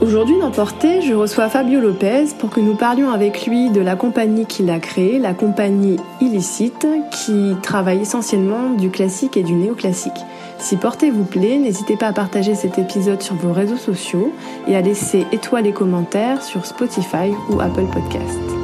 Aujourd'hui dans Portée, je reçois Fabio Lopez pour que nous parlions avec lui de la compagnie qu'il a créée, la compagnie Illicite, qui travaille essentiellement du classique et du néoclassique. Si Portée vous plaît, n'hésitez pas à partager cet épisode sur vos réseaux sociaux et à laisser étoiles et commentaires sur Spotify ou Apple Podcast.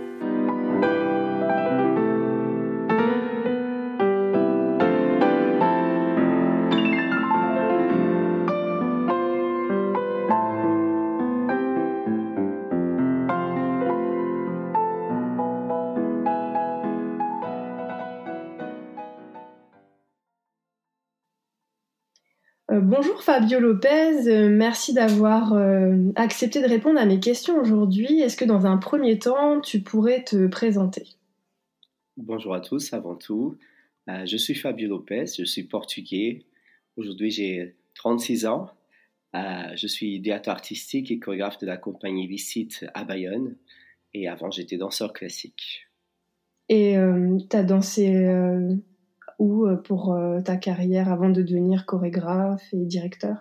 Bonjour Fabio Lopez, euh, merci d'avoir euh, accepté de répondre à mes questions aujourd'hui. Est-ce que dans un premier temps, tu pourrais te présenter? Bonjour à tous, avant tout. je suis Fabio Lopez, je suis portugais. Aujourd'hui, j'ai 36 ans. je suis directeur artistique et chorégraphe de la compagnie Licite à Bayonne. Et avant, j'étais danseur classique. Et tu as dansé ou euh, pour euh, ta carrière avant de devenir chorégraphe et directeur?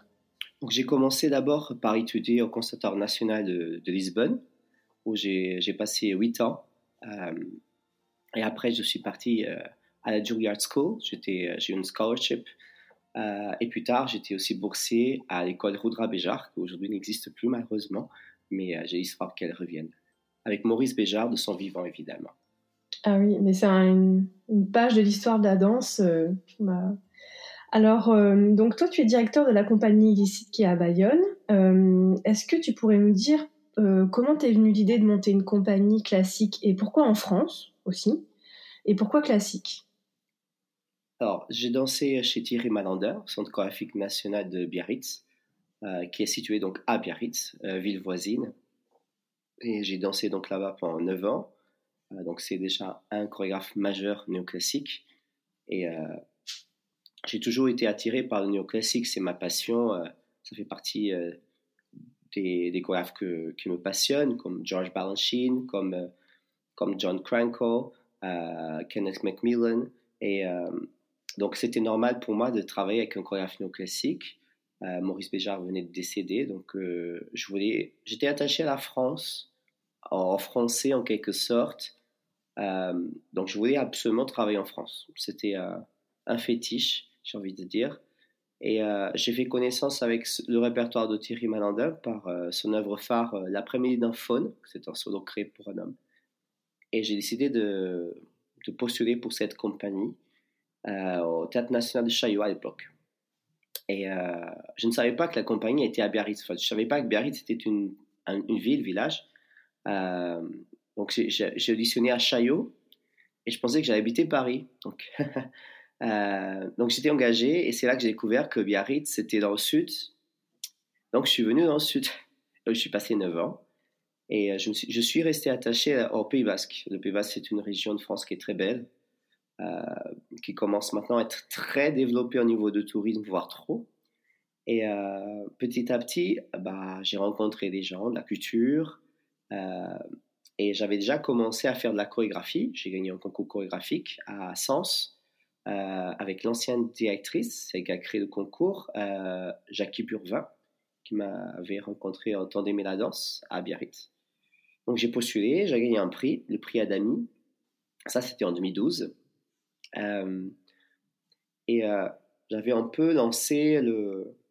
J'ai commencé d'abord par étudier au Conservatoire national de, Lisbonne, où j'ai passé huit ans. Euh, et après, je suis parti à la Juilliard School. J'ai eu une scholarship. et plus tard, j'étais aussi boursier à l'école Roudra Béjar, qui aujourd'hui n'existe plus malheureusement, mais j'ai l'espoir qu'elle revienne. Avec Maurice Béjar de son vivant, évidemment. Ah oui, mais c'est une, page de l'histoire de la danse. Euh. Alors, euh, donc toi, tu es directeur de la compagnie illicite qui est à Bayonne. Euh, est-ce que tu pourrais nous dire comment t'es venue l'idée de monter une compagnie classique et pourquoi en France aussi Et pourquoi classique? Alors, j'ai dansé chez Thierry Malander, Centre chorégraphique national de Biarritz, qui est situé donc à Biarritz, ville voisine. Et j'ai dansé donc là-bas pendant 9 ans. Euh, donc c'est déjà un chorégraphe majeur néoclassique. Et euh, j'ai toujours été attiré par le néoclassique, c'est ma passion. Euh, ça fait partie des, chorégraphes qui me passionnent, comme George Balanchine, comme, comme John Crankle, Kenneth Macmillan. Et donc c'était normal pour moi de travailler avec un chorégraphe néoclassique. Maurice Béjart venait de décéder, donc je voulais, j'étais attaché à la France, en français en quelque sorte, donc je voulais absolument travailler en France. C'était euh, un fétiche, j'ai envie de dire. Et euh, j'ai fait connaissance avec le répertoire de Thierry Malander par son œuvre phare L'après-midi d'un faune, c'est un solo créé pour un homme. Et j'ai décidé de, postuler pour cette compagnie au Théâtre National de Chaillot à l'époque. Et je ne savais pas que la compagnie était à Biarritz. Enfin, je ne savais pas que Biarritz était une, une ville, village. Donc j'ai auditionné à Chaillot et je pensais que j'allais habiter Paris. Donc, euh, donc j'étais engagé et c'est là que j'ai découvert que Biarritz c'était dans le sud. Donc je suis venu dans le sud. je suis passé 9 ans et euh, je, suis, je suis resté attaché au Pays Basque. Le Pays Basque c'est une région de France qui est très belle, euh, qui commence maintenant à être très développée au niveau de tourisme, voire trop. Et petit à petit, bah, j'ai rencontré des gens de la culture. Et j'avais déjà commencé à faire de la chorégraphie. J'ai gagné un concours chorégraphique à Sens euh, avec l'ancienne directrice, celle qui a créé le concours, euh, Jackie Burvin, qui m'avait rencontré en temps d'aimer la danse à Biarritz. Donc j'ai postulé, j'ai gagné un prix, le prix Adami. Ça, c'était en 2012. Euh, et j'avais un peu lancé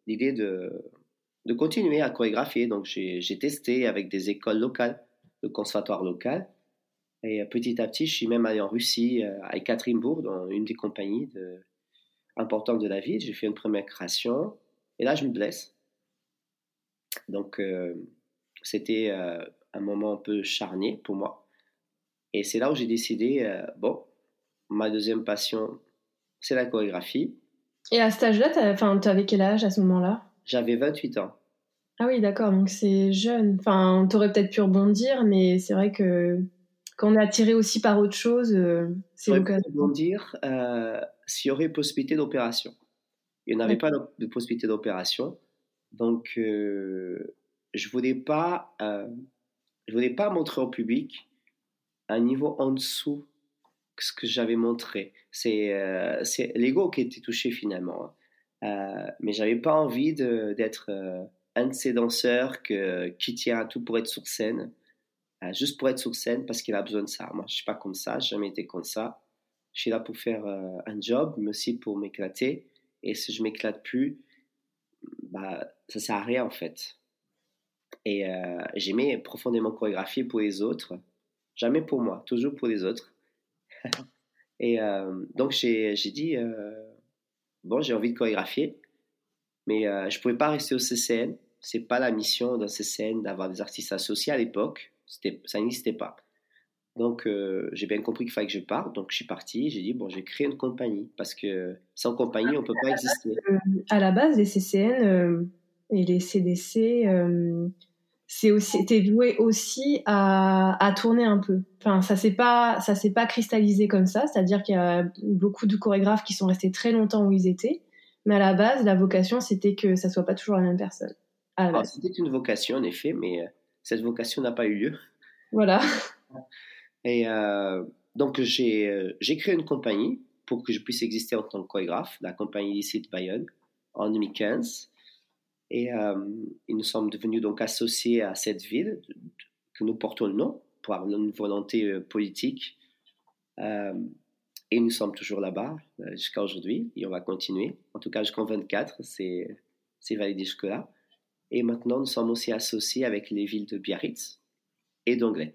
l'idée de continuer à chorégraphier. Donc j'ai testé avec des écoles locales le conservatoire local. Et euh, petit à petit, je suis même allé en Russie, euh, à Ekaterinbourg, dans une des compagnies de, importantes de la ville. J'ai fait une première création. Et là, je me blesse. Donc, euh, c'était un moment un peu charnier pour moi. Et c'est là où j'ai décidé, bon, ma deuxième passion, c'est la chorégraphie. Et à cet âge-là, tu avais quel âge à ce moment-là? J'avais 28 ans. Ah oui, d'accord, donc c'est jeune. Enfin, t'aurais peut-être pu rebondir, mais c'est vrai que quand on est attiré aussi par autre chose, euh, c'est l'occasion. rebondir euh, s'il y aurait possibilité d'opération. Il n'y avait pas de possibilité d'opération, donc euh, je voulais pas, euh, je voulais pas montrer au public un niveau en dessous que ce que j'avais montré. C'est c'est l'ego qui était touché finalement, hein. mais j'avais pas envie d'être un de ces danseurs qui tient à tout pour être sur scène, euh, juste pour être sur scène parce qu'il a besoin de ça. Moi, je suis pas comme ça, j'ai jamais été comme ça. Je suis là pour faire euh, un job, mais aussi pour m'éclater. Et si je m'éclate plus, bah, ça sert à rien en fait. Et euh, j'aimais profondément chorégraphier pour les autres, jamais pour moi, toujours pour les autres. et donc j'ai dit, bon, j'ai envie de chorégraphier, mais je ne pouvais pas rester au CCN c'est pas la mission d'un CCN d'avoir des artistes associés à l'époque. Ça n'existait pas. Donc, euh, j'ai bien compris qu'il fallait que je parte. Donc, je suis parti. J'ai dit, bon, j'ai créé une compagnie. Parce que sans compagnie, on ne peut pas exister. Euh, à la base, les CCN euh, et les CDC, t'es voué aussi à, tourner un peu. Enfin, ça s'est pas, pas cristallisé comme ça. C'est-à-dire qu'il y a beaucoup de chorégraphes qui sont restés très longtemps où ils étaient. Mais à la base, la vocation, c'était que ça soit pas toujours la même personne. Ah, c'était une vocation, en effet, mais euh, cette vocation n'a pas eu lieu. Voilà. Et euh, donc, euh, j'ai créé une compagnie pour que je puisse exister en tant que chorégraphe, la compagnie Licite Bayonne, en 2015. Et nous sommes devenus donc associés à cette ville, que nous portons le nom, pour avoir une volonté politique. et nous sommes toujours là-bas jusqu'à aujourd'hui, et on va continuer. En tout cas, jusqu'en 24, c'est validé jusque-là. Et maintenant, nous sommes aussi associés avec les villes de Biarritz et d'Anglet.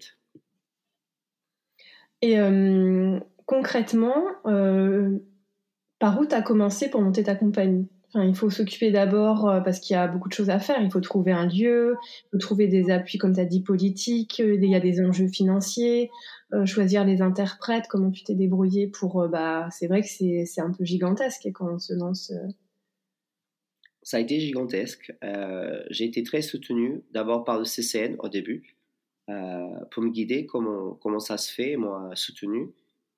Et euh, concrètement, euh, par où tu as commencé pour monter ta compagnie? Il faut s'occuper d'abord, euh, parce qu'il y a beaucoup de choses à faire, il faut trouver un lieu, il faut trouver des appuis, comme tu as dit, politiques, il y a des enjeux financiers, choisir les interprètes, comment tu t'es débrouillé pour... bah, c'est vrai que c'est un peu gigantesque quand on se lance ça a été gigantesque. Euh, j'ai été très soutenu d'abord par le CCN au début euh, pour me guider comment, ça se fait, moi soutenu.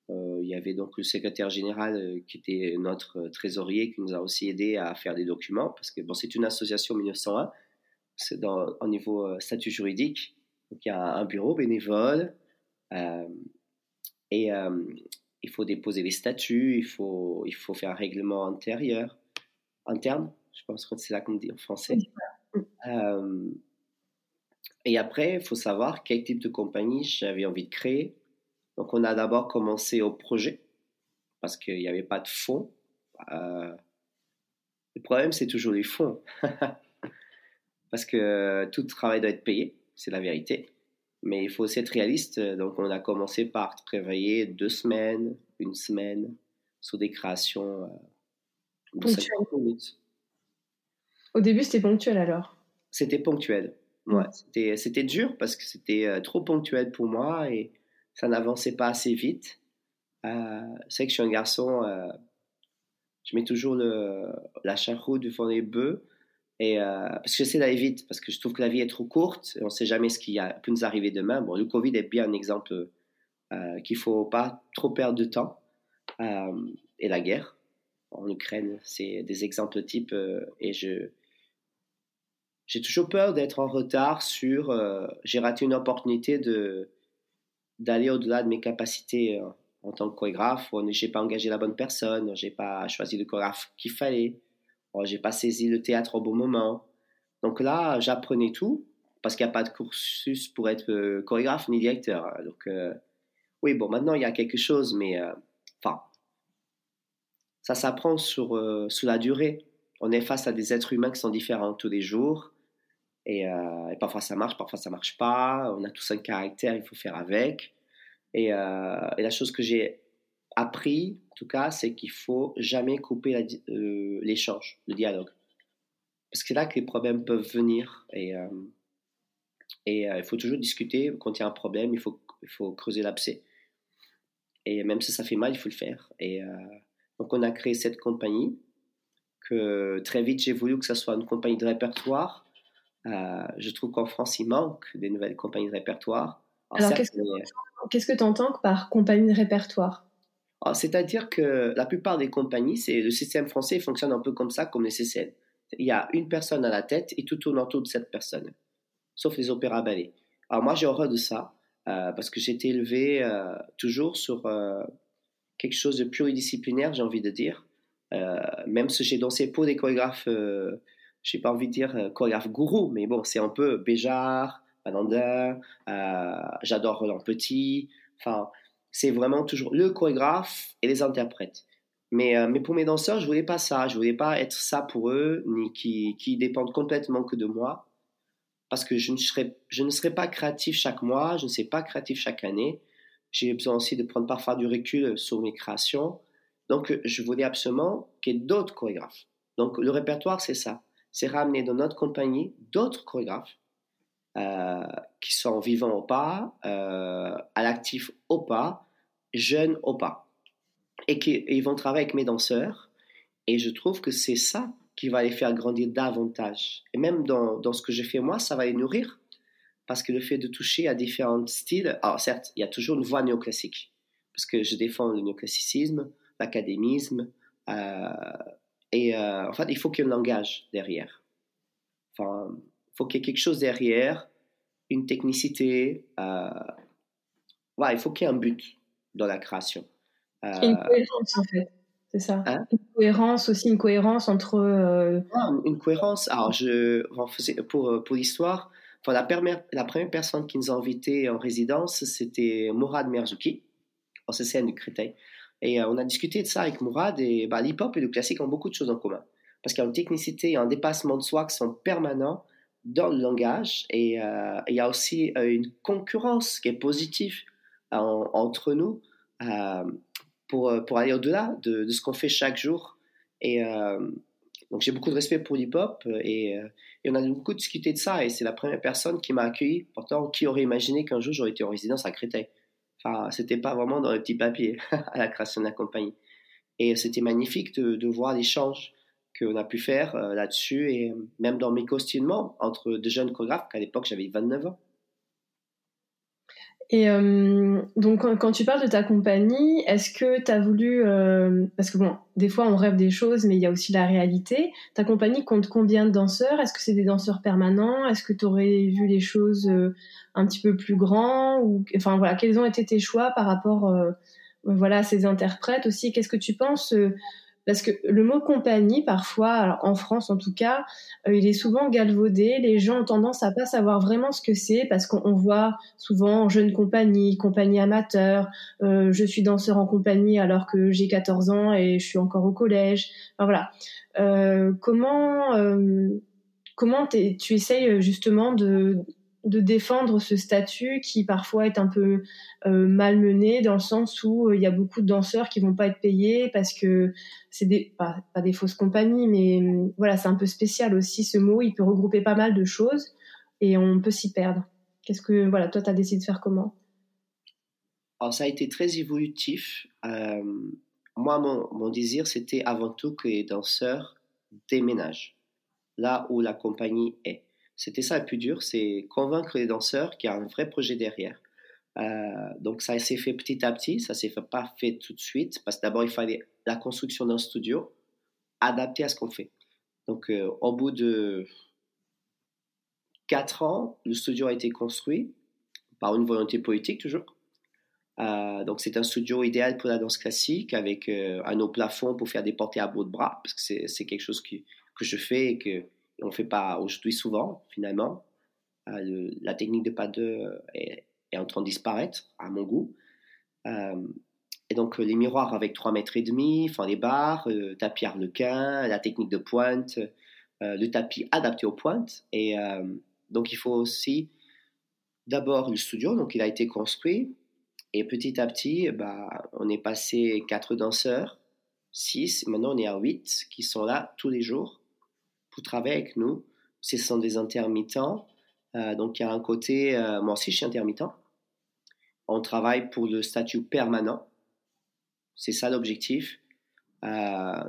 Euh, il y avait donc le secrétaire général qui était notre trésorier qui nous a aussi aidé à faire des documents parce que bon, c'est une association 1901, c'est dans, au niveau statut juridique. Donc il y a un bureau bénévole et il faut déposer les statuts, il faut, il faut faire un règlement intérieur, interne je pense que c'est là qu'on dit en français. Euh, et après, il faut savoir quel type de compagnie j'avais envie de créer. Donc, on a d'abord commencé au projet parce qu'il n'y avait pas de fonds. Euh, le problème, c'est toujours les fonds. parce que tout travail doit être payé, c'est la vérité. Mais il faut aussi être réaliste. Donc, on a commencé par travailler deux semaines, une semaine sur des créations euh, de 50 minutes. Au début, c'était ponctuel alors C'était ponctuel. Ouais, c'était, c'était dur parce que c'était euh, trop ponctuel pour moi et ça n'avançait pas assez vite. Euh, c'est que je suis un garçon, euh, je mets toujours le, la charroue devant les bœufs et, euh, parce que j'essaie d'aller vite, parce que je trouve que la vie est trop courte et on ne sait jamais ce qui a, peut nous arriver demain. Bon, le Covid est bien un exemple qu'il ne faut pas trop perdre de temps. et la guerre en Ukraine, c'est des exemples types et je, j'ai toujours peur d'être en retard sur. Euh, j'ai raté une opportunité de d'aller au-delà de mes capacités euh, en tant que chorégraphe. J'ai pas engagé la bonne personne, j'ai pas choisi le chorégraphe qu'il fallait, j'ai pas saisi le théâtre au bon moment. Donc là, j'apprenais tout parce qu'il n'y a pas de cursus pour être euh, chorégraphe ni directeur. Hein. Donc oui, bon, maintenant il y a quelque chose, mais enfin, ça s'apprend sur, sur la durée. On est face à des êtres humains qui sont différents tous les jours. Euh, et, parfois ça marche, parfois ça marche pas. On a tous un caractère, il faut faire avec. Et, euh, la chose que j'ai appris, en tout cas, c'est qu'il faut jamais couper euh, l'échange, le dialogue. Parce que c'est là que les problèmes peuvent venir. Et, il faut toujours discuter. Quand il y a un problème, il faut, il faut creuser l'abcès. Et même si ça fait mal, il faut le faire. Et donc on a créé cette compagnie que très vite j'ai voulu que ça soit une compagnie de répertoire je trouve qu'en France, il manque des nouvelles compagnies de répertoire. Alors, qu'est-ce que tu entends par compagnie de répertoire? C'est-à-dire que la plupart des compagnies, c'est le système français fonctionne un peu comme ça, comme les CCL. Il y a une personne à la tête et tout tourne autour de cette personne, sauf les opéras ballets. Alors moi, j'ai horreur de ça, euh, parce que j'ai été élevé euh, toujours sur euh, quelque chose de pluridisciplinaire, j'ai envie de dire. même si j'ai dansé pour des chorégraphes, je n'ai pas envie de dire chorégraphes gourou, mais bon, c'est un peu Béjart, Ananda, j'adore Roland Petit. Enfin, c'est vraiment toujours le chorégraphe et les interprètes. Mais, mais pour mes danseurs, je voulais pas ça. Je voulais pas être ça pour eux, ni qui, qui dépendent complètement que de moi parce que je ne, serai, je ne serai pas créatif chaque mois, je ne serai pas créatif chaque année. J'ai besoin aussi de prendre parfois du recul sur mes créations. Donc, je voulais absolument qu'il y ait d'autres chorégraphes. Donc, le répertoire, c'est ça. C'est ramener dans notre compagnie d'autres chorégraphes euh, qui sont vivants ou pas, euh, à l'actif ou pas, jeunes ou pas. Et qui ils vont travailler avec mes danseurs. Et je trouve que c'est ça qui va les faire grandir davantage. Et même dans, dans, ce que je fais moi, ça va les nourrir. Parce que le fait de toucher à différents styles, alors certes, il y a toujours une voix néoclassique, parce que je défends le néoclassicisme, l'académisme, euh, et euh, en fait, il faut qu'il y ait un langage derrière. Enfin, il faut qu'il y ait quelque chose derrière, une technicité. Euh, il faut qu'il y ait un but dans la création. une cohérence, en fait. C'est ça. Hein? Une cohérence aussi, une cohérence entre. Euh, ah, une cohérence. Alors, je, pour, euh, pour l'histoire, enfin, la, première, la première personne qui nous a invités en résidence, c'était Mourad Merzouki, en CCN du Créteil. Et euh, on a discuté de ça avec Mourad, et bah, l'hip-hop et le classique ont beaucoup de choses en commun. Parce qu'il y a une technicité et un dépassement de soi qui sont permanents dans le langage, et il y a aussi une concurrence qui est positive entre nous pour, euh, pour aller au-delà de, ce qu'on fait chaque jour. Et euh, donc j'ai beaucoup de respect pour l'hip-hop euh, et, on a beaucoup discuté de ça. Et c'est la première personne qui m'a accueilli. Pourtant, qui aurait imaginé qu'un jour j'aurais été en résidence à Créteil? Enfin, c'était pas vraiment dans les petits papiers à la création de la compagnie. Et c'était magnifique de, voir l'échange qu'on a pu faire là-dessus et même dans mes costumements entre de jeunes chorégraphes, qu'à l'époque j'avais 29 ans. Et euh, donc, quand, tu parles de ta compagnie, est-ce que tu as voulu. Euh, parce que bon, des fois, on rêve des choses, mais il y a aussi la réalité. Ta compagnie compte combien de danseurs? Est-ce que c'est des danseurs permanents? Est-ce que tu aurais vu les choses euh, un petit peu plus grands? Ou, Enfin, voilà, quels ont été tes choix par rapport voilà, à ces interprètes aussi? Qu'est-ce que tu penses parce que le mot compagnie, parfois, en France en tout cas, euh, il est souvent galvaudé. Les gens ont tendance à pas savoir vraiment ce que c'est parce qu'on voit souvent jeune compagnie, compagnie amateur, euh, je suis danseur en compagnie alors que j'ai 14 ans et je suis encore au collège. Enfin, voilà. Euh, comment comment tu essayes justement de de défendre ce statut qui parfois est un peu euh, malmené dans le sens où euh, il y a beaucoup de danseurs qui vont pas être payés parce que c'est pas, des fausses compagnies mais euh, voilà c'est un peu spécial aussi ce mot. Il peut regrouper pas mal de choses et on peut s'y perdre. Qu'est-ce que voilà toi tu as décidé de faire comment? Ça a été très évolutif. Moi mon, mon désir c'était avant tout que les danseurs déménagent là où la compagnie est c'était ça le plus dur, c'est convaincre les danseurs qu'il y a un vrai projet derrière. Euh, donc ça s'est fait petit à petit, ça s'est pas fait tout de suite, parce que d'abord il fallait la construction d'un studio adapté à ce qu'on fait. Donc euh, au bout de quatre ans, le studio a été construit par une volonté politique toujours. Euh, donc c'est un studio idéal pour la danse classique avec un haut plafond pour faire des portées à bout de bras, parce que c'est quelque chose que je fais et que on ne fait pas aujourd'hui souvent, finalement. Euh, la technique de pas deux est, en train de disparaître, à mon goût. Euh, et donc, les miroirs avec 3 mètres et demi, enfin, les barres, le tapis harlequin, la technique de pointe, euh, le tapis adapté aux pointes. Et donc, il faut aussi d'abord le studio, donc il a été construit. Et petit à petit, bah, on est passé 4 danseurs, 6, maintenant on est à 8 qui sont là tous les jours pour travailler avec nous. Ce sont des intermittents. Euh, donc il y a un côté, euh, moi aussi je suis intermittent. On travaille pour le statut permanent. C'est ça l'objectif. Euh,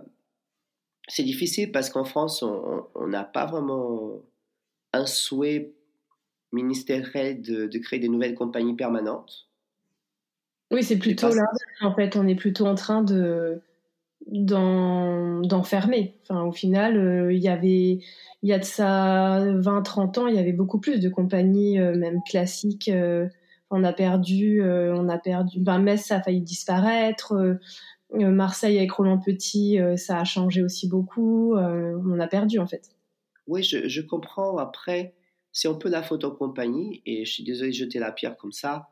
c'est difficile parce qu'en France, on n'a pas vraiment un souhait ministériel de, de, créer des nouvelles compagnies permanentes. Oui, c'est plutôt là. En fait, on est plutôt en train de d'enfermer. Enfin, au final, euh, il y avait, il y a de ça 20-30 ans, il y avait beaucoup plus de compagnies, euh, même classiques. Euh, on a perdu, on a perdu. Ben, Metz, ça a failli disparaître. Marseille avec Roland Petit, ça a changé aussi beaucoup. on a perdu en fait. Oui, je, comprends. Après, c'est un peu la faute aux compagnies, et je suis désolé de jeter la pierre comme ça.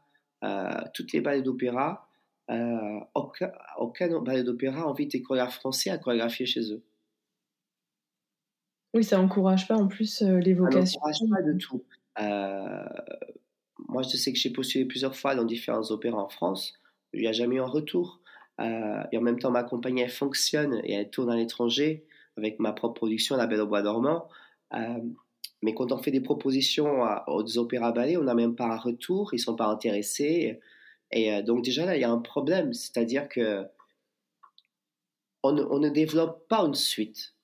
toutes les ballets d'opéra, euh, aucun, aucun ballet d'opéra invite des chorégraphes français à chorégraphier chez eux. Oui, ça n'encourage pas en plus euh, les vocations. Ça n'encourage pas du tout. Euh, moi, je sais que j'ai postulé plusieurs fois dans différents opéras en France. Il n'y a jamais eu un retour. et en même temps, ma compagnie, elle fonctionne et elle tourne à l'étranger avec ma propre production, La Belle au Bois dormant. mais quand on fait des propositions aux opéras ballets, on n'a même pas un retour, ils ne sont pas intéressés. Et euh, donc déjà là, il y a un problème, c'est-à-dire que on ne, développe pas une suite.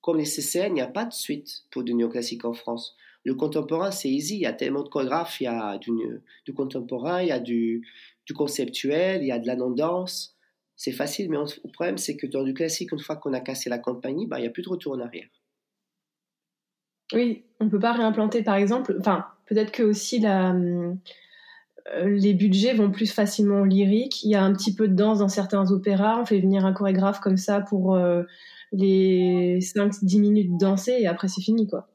Comme les CCN, il n'y a pas de suite pour du néoclassique en France. Le contemporain, c'est easy. Il y a tellement de chorégraphes. Il y a du, contemporain, il y a du, conceptuel, il y a de la non-danse. C'est facile, mais le problème, c'est que dans du classique, une fois qu'on a cassé la compagnie, bah, il n'y a plus de retour en arrière. Oui, on ne peut pas réimplanter, par exemple. Enfin, peut-être que aussi la, hum, les budgets vont plus facilement au lyrique. Il y a un petit peu de danse dans certains opéras. On fait venir un chorégraphe comme ça pour euh, les 5-10 minutes danser et après c'est fini. quoi.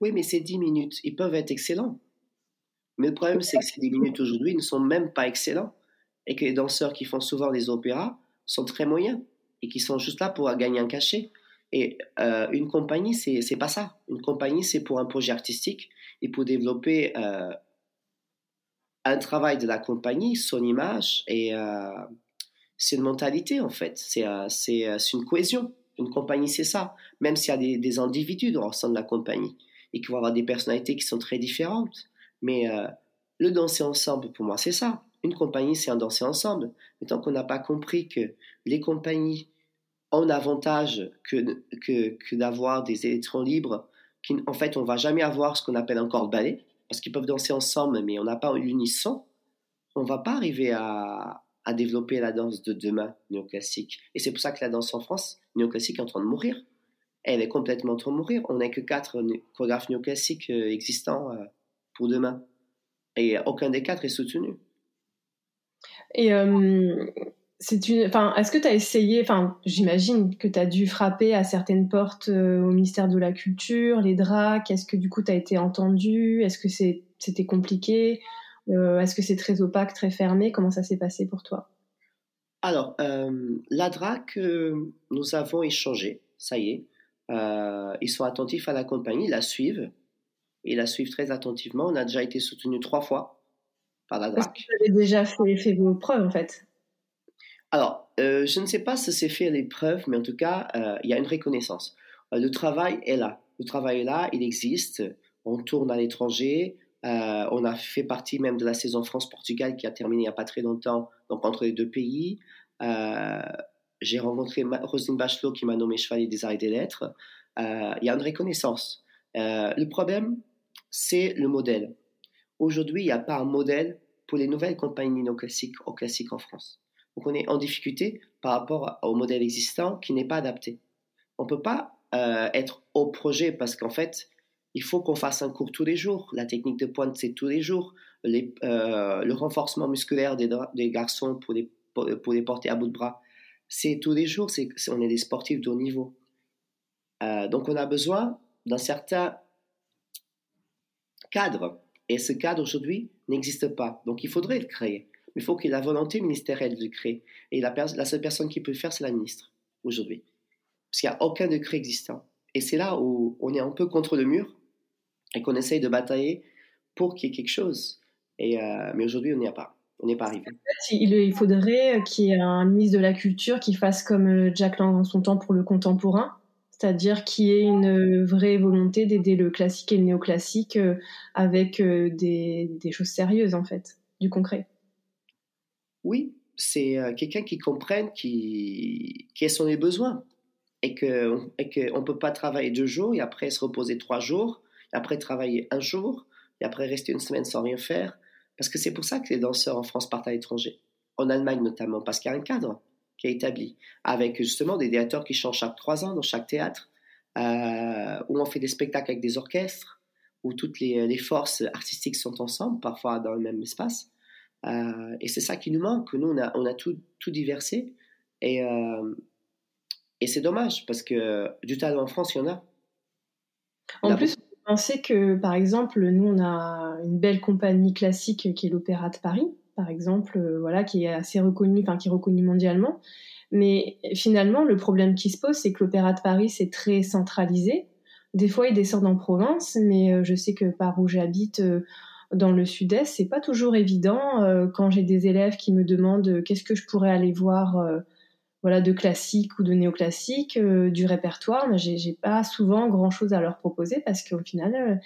Oui, mais ces 10 minutes, ils peuvent être excellents. Mais le problème, c'est que ces 10 minutes aujourd'hui ne sont même pas excellents et que les danseurs qui font souvent des opéras sont très moyens et qui sont juste là pour gagner un cachet. Et euh, une compagnie, c'est pas ça. Une compagnie, c'est pour un projet artistique et pour développer un travail de la compagnie, son image, et euh, c'est une mentalité en fait, c'est euh, euh, une cohésion. Une compagnie, c'est ça. Même s'il y a des, des, individus dans le sein de la compagnie et qu'il va y avoir des personnalités qui sont très différentes. Mais le danser ensemble, pour moi, c'est ça. Une compagnie, c'est un danser ensemble. Mais tant qu'on n'a pas compris que les compagnies ont avantage que, que, que d'avoir des électrons libres, qu'en fait, on va jamais avoir ce qu'on appelle un corps de ballet, parce qu'ils peuvent danser ensemble, mais on n'a pas l'unisson, on va pas arriver à, développer la danse de demain néoclassique. Et c'est pour ça que la danse en France néoclassique est en train de mourir. Elle est complètement en train de mourir. On n'a que quatre chorégraphes néoclassiques euh, existants euh, pour demain. Et aucun des quatre est soutenu. Et euh, c'est une, enfin, est-ce que tu as essayé, enfin, j'imagine que tu as dû frapper à certaines portes euh, au ministère de la Culture, les DRAC, est-ce que du coup tu as été entendu? Est-ce que c'était compliqué? Euh, Est-ce que c'est très opaque, très fermé? Comment ça s'est passé pour toi? Alors, euh, la DRAC, nous avons échangé, ça y est. ils sont attentifs à la compagnie, ils la suivent. Ils la suivent très attentivement. On a déjà été soutenu trois fois par la DRAC. Vous avez déjà fait, fait vos preuves en fait alors, euh, je ne sais pas si c'est fait à l'épreuve, mais en tout cas, euh, il y a une reconnaissance. Euh, le travail est là. Le travail est là, il existe. On tourne à l'étranger. on a fait partie même de la saison France-Portugal qui a terminé il n'y a pas très longtemps, donc entre les deux pays. J'ai rencontré Roselyne Bachelot qui m'a nommé chevalier des arts et des lettres. il y a une reconnaissance. le problème, c'est le modèle. Aujourd'hui, il n'y a pas un modèle pour les nouvelles compagnies non classiques ou classiques en France. Donc on est en difficulté par rapport au modèle existant qui n'est pas adapté. On ne peut pas euh, être au projet parce qu'en fait, il faut qu'on fasse un cours tous les jours. La technique de pointe, c'est tous les jours. Euh, le renforcement musculaire des, garçons pour les, porter à bout de bras, c'est tous les jours. C'est, on est des sportifs de haut niveau. Euh, donc on a besoin d'un certain cadre. Et ce cadre aujourd'hui n'existe pas. Donc il faudrait le créer il faut qu'il y ait la volonté ministérielle de créer. Et la, seule personne qui peut le faire, c'est la ministre, aujourd'hui. Parce qu'il n'y a aucun décret existant. Et c'est là où on est un peu contre le mur et qu'on essaye de batailler pour qu'il y ait quelque chose. Euh, mais aujourd'hui, on n'y a pas. On n'est pas arrivé. Il, faudrait qu'il y ait un ministre de la Culture qui fasse comme euh, Jack Lang en son temps pour le contemporain, c'est-à-dire qu'il y ait une vraie volonté d'aider le classique et le néoclassique euh, avec des, des choses sérieuses, en fait, du concret. Oui, c'est euh, quelqu'un qui comprenne qui, quels sont les besoins et qu'on et que ne peut pas travailler deux jours et après se reposer trois jours. après travailler un jour, et après rester une semaine sans rien faire. Parce que c'est pour ça que les danseurs en France partent à l'étranger, en Allemagne notamment, parce qu'il y a un cadre qui est établi, avec justement des directeurs qui changent chaque trois ans dans chaque théâtre, euh, où on fait des spectacles avec des orchestres, où toutes les, forces artistiques sont ensemble, parfois dans le même espace. Euh, et c'est ça qui nous manque. Nous, on a, on a tout, tout diversé. Et, euh, et c'est dommage, parce que du talent en France, il y en a. En plus, on sait que, par exemple, nous, on a une belle compagnie classique qui est l'Opéra de Paris, par exemple, euh, voilà, qui est assez reconnu, enfin qui est reconnu mondialement. Mais finalement, le problème qui se pose, c'est que l'Opéra de Paris, c'est très centralisé. Des fois, il descend en province, mais je sais que par où j'habite, dans le sud-est, c'est pas toujours évident. quand j'ai des élèves qui me demandent qu'est-ce que je pourrais aller voir, voilà, de classique ou de néoclassique, du répertoire, mais j'ai pas souvent grand-chose à leur proposer parce qu'au final,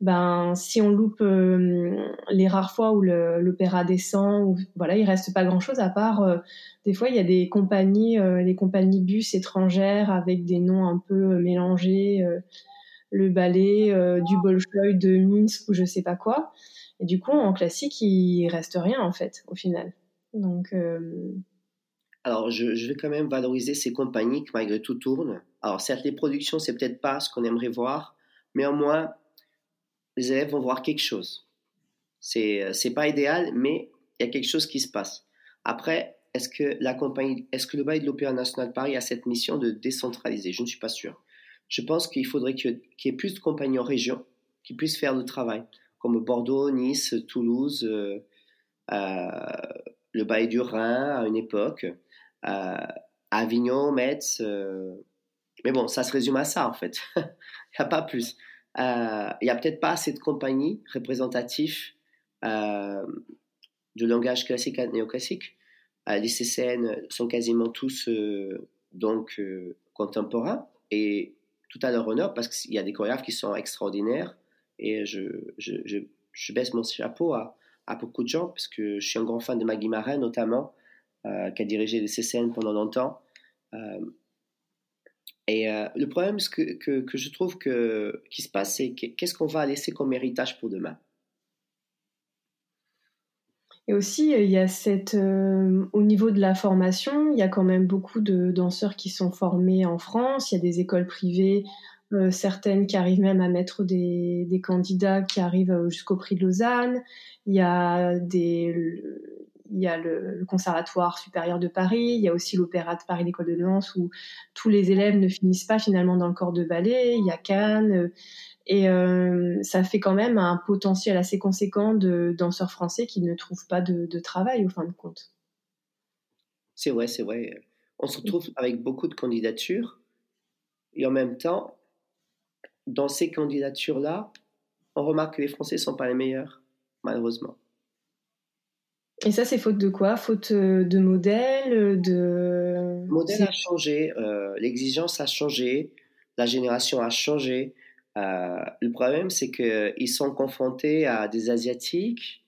ben si on loupe euh, les rares fois où l'opéra descend, voilà, il reste pas grand chose à part euh, des fois il y a des compagnies, euh, les compagnies bus étrangères avec des noms un peu mélangés, le ballet du Bolshoi de Minsk ou je sais pas quoi. Et du coup en classique il reste rien en fait au final. Donc alors, je, je, vais quand même valoriser ces compagnies qui, malgré tout, tournent. Alors, certes, les productions, c'est peut-être pas ce qu'on aimerait voir, mais au moins, les élèves vont voir quelque chose. C'est euh, c'est pas idéal, mais il y a quelque chose qui se passe. Après, est-ce que la compagnie, est-ce que le bail de l'Opéra national de Paris a cette mission de décentraliser? Je ne suis pas sûr. Je pense qu'il faudrait qu'il y ait plus de compagnies en région qui puissent faire le travail, comme Bordeaux, Nice, Toulouse, euh, euh, le bail du Rhin à une époque, Avignon, Metz. mais bon, ça se résume à ça en fait. Il n'y a pas plus. Euh, il n'y a peut-être pas assez de compagnies représentatives euh, de langage classique et néoclassique. Euh, les CCN sont quasiment tous donc contemporains et tout à leur honneur parce qu'il y a des chorégraphes qui sont extraordinaires et je, je, je, baisse mon chapeau à, à, beaucoup de gens parce que je suis un grand fan de Maggie Marin notamment qui a dirigé les CCN pendant longtemps. Et euh, le problème que, que, que, je trouve que, qui se passe, c'est qu'est-ce qu'on va laisser comme héritage pour demain? Et aussi, il y a cette, euh, au niveau de la formation, il y a quand même beaucoup de danseurs qui sont formés en France. Il y a des écoles privées, euh, certaines qui arrivent même à mettre des, candidats qui arrivent jusqu'au prix de Lausanne. Il y a a le, Conservatoire supérieur de Paris, il y a aussi l'Opéra de Paris, l'école de danse, où tous les élèves ne finissent pas finalement dans le corps de ballet. Il y a Cannes, euh, et euh, ça fait quand même un potentiel assez conséquent de danseurs français qui ne trouvent pas de, travail au fin de compte. C'est vrai, c'est vrai. On se retrouve avec beaucoup de candidatures, et en même temps, dans ces candidatures-là, on remarque que les Français ne sont pas les meilleurs, malheureusement. Et ça, c'est faute de quoi? Faute euh, de modèle euh, de... Le modèle a changé, euh, l'exigence a changé, la génération a changé. Le problème, c'est qu'ils sont confrontés à des Asiatiques,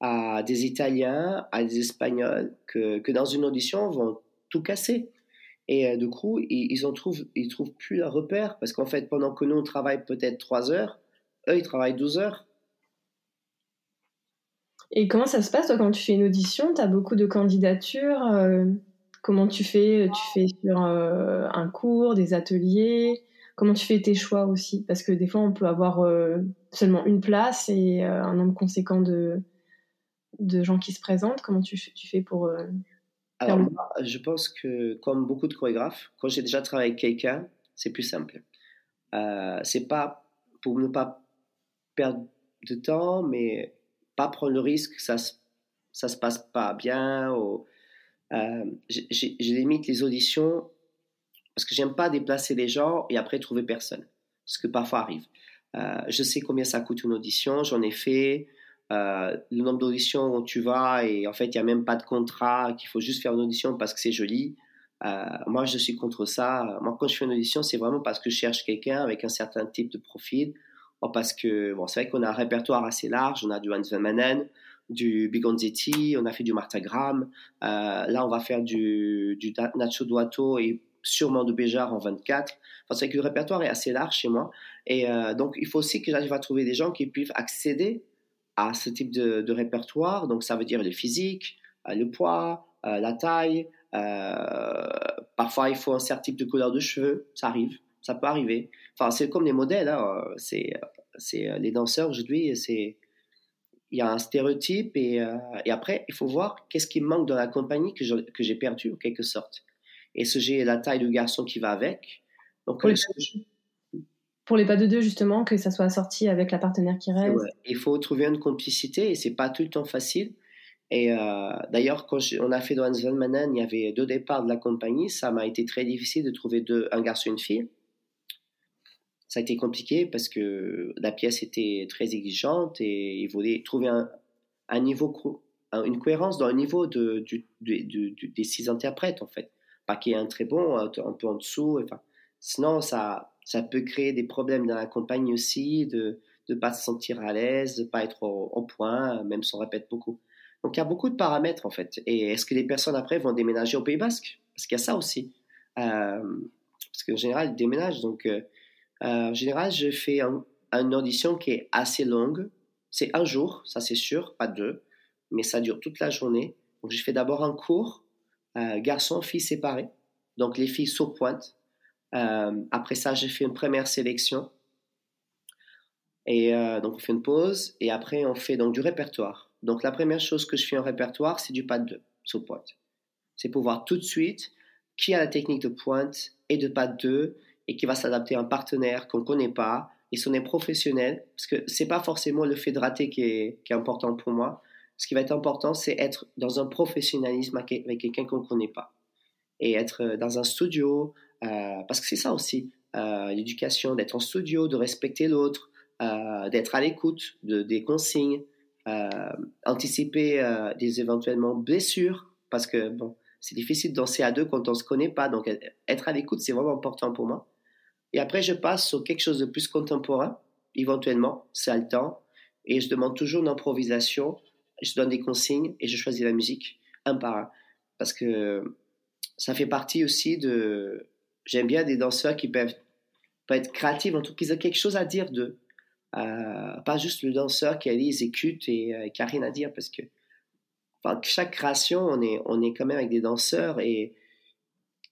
à des Italiens, à des Espagnols, que, dans une audition vont tout casser. Et du coup, ils, ils, trouvent, ils trouvent plus leur repère, parce qu'en fait, pendant que nous, on travaille peut-être 3 heures, eux, ils travaillent 12 heures. Et comment ça se passe toi quand tu fais une audition? Tu as beaucoup de candidatures. Euh, comment tu fais? Tu fais sur euh, un cours, des ateliers? Comment tu fais tes choix aussi Parce que des fois, on peut avoir euh, seulement une place et un nombre conséquent de, de gens qui se présentent. Comment tu, tu fais pour... Alors, je pense que, comme beaucoup de chorégraphes, quand j'ai déjà travaillé avec quelqu'un, c'est plus simple. c'est pas pour ne pas perdre de temps, mais pas prendre le risque que ça se, ça se passe pas bien. Ou, euh, je limite les auditions parce que j'aime pas déplacer les gens et après trouver personne, ce que parfois arrive. Euh, je sais combien ça coûte une audition, j'en ai fait. Euh, le nombre d'auditions où tu vas et en fait il n'y a même pas de contrat, qu'il faut juste faire une audition parce que c'est joli. Euh, moi je suis contre ça. Moi quand je fais une audition c'est vraiment parce que je cherche quelqu'un avec un certain type de profil parce que bon, c'est vrai qu'on a un répertoire assez large. On a du Hans Manen, du Bigonzetti, on a fait du Martha Graham. Là, on va faire du, du Nacho Duato et sûrement de Béjar en 24. Enfin, c'est que le répertoire est assez large chez moi. Et donc, il faut aussi que j'arrive à trouver des gens qui puissent accéder à ce type de, répertoire. Donc, ça veut dire le physique, le poids, la taille. parfois, il faut un certain type de couleur de cheveux. Ça arrive, ça peut arriver. Enfin, c'est comme les modèles. Hein. C'est, c'est les danseurs aujourd'hui. C'est il y a un stéréotype et, euh, après, il faut voir qu'est-ce qui manque dans la compagnie que, j'ai perdu en quelque sorte. Et ce j'ai la taille du garçon qui va avec. Donc, pour, les, pour les pas de deux, justement, que ça soit sorti avec la partenaire qui reste. Il faut trouver une complicité et c'est pas tout le temps facile. Et euh, d'ailleurs, quand on a fait dans Manen, il y avait deux départs de la compagnie. Ça m'a été très difficile de trouver deux, un garçon et une fille ça a été compliqué parce que la pièce était très exigeante et il voulait trouver un, un niveau, une cohérence dans le niveau de, du, des six interprètes, en fait. Pas qu'il y un très bon, un, peu en dessous. Enfin, sinon, ça, ça peut créer des problèmes dans la compagnie aussi, de ne pas se sentir à l'aise, de pas être au, point, même si on répète beaucoup. Donc, il y a beaucoup de paramètres, en fait. Et est-ce que les personnes, après, vont déménager au Pays Basque? Parce qu'il y a ça aussi. Euh, parce qu'en général, ils déménagent. Donc, euh, euh, en général, je fais une audition qui est assez longue. C'est un jour, ça c'est sûr, pas deux, mais ça dure toute la journée. Donc, je fais d'abord un cours, euh, garçon-fille séparés. Donc, les filles sont pointe. Euh, après ça, j'ai fait une première sélection. Et donc, on fait une pause. Et après, on fait donc du répertoire. Donc, la première chose que je fais en répertoire, c'est du pas de deux, sous pointe. C'est pour voir tout de suite qui a la technique de pointe et de pas de deux et qui va s'adapter à un partenaire qu'on ne connaît pas et son est professionnel, parce que c'est pas forcément le fait de rater qui est, important pour moi. Ce qui va être important, c'est être dans un professionnalisme avec quelqu'un qu'on ne connaît pas. Et être euh, dans un studio, euh, parce que c'est ça aussi, euh, l'éducation, d'être en studio, de respecter l'autre, d'être à l'écoute de, des consignes, anticiper des éventuellement blessures, parce que bon, c'est difficile de danser à deux quand on ne se connaît pas, donc être à l'écoute, c'est vraiment important pour moi. Et après, je passe sur quelque chose de plus contemporain, éventuellement, c'est le temps. Et je demande toujours une improvisation, je donne des consignes et je choisis la musique un par un. Parce que ça fait partie aussi de. J'aime bien des danseurs qui peuvent, être créatifs, en tout cas, qu'ils ont quelque chose à dire d'eux. Euh, pas juste le danseur qui allait exécute et euh, qui n'a rien à dire parce que chaque création, on est, on est quand même avec des danseurs et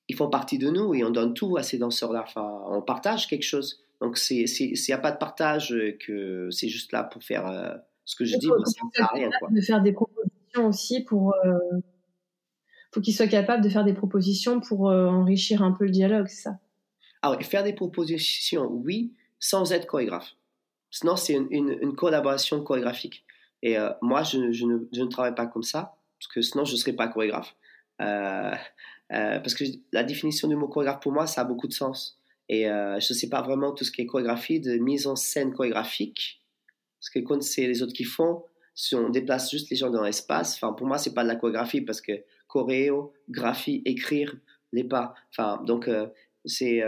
ils font partie de nous et on donne tout à ces danseurs-là. Enfin, on partage quelque chose. Donc, s'il n'y a pas de partage, que c'est juste là pour faire euh, ce que je dis, ça ne sert à rien. Quoi. De faire des propositions aussi pour. Il euh, faut qu'ils soient capables de faire des propositions pour euh, enrichir un peu le dialogue, c'est ça? Ah oui, faire des propositions, oui, sans être chorégraphe. Sinon, c'est une, une, collaboration chorégraphique. Et moi, je, je, ne, je, ne, travaille pas comme ça, parce que sinon, je ne serais pas chorégraphe. Euh, euh, parce que la définition du mot chorégraphe pour moi, ça a beaucoup de sens. Et euh, je ne sais pas vraiment tout ce qui est chorégraphie, de mise en scène chorégraphique. Parce que quand c'est les autres qui font, si on déplace juste les gens dans l'espace, enfin, pour moi, c'est pas de la chorégraphie parce que choréographie, écrire les pas. Enfin, donc, c'est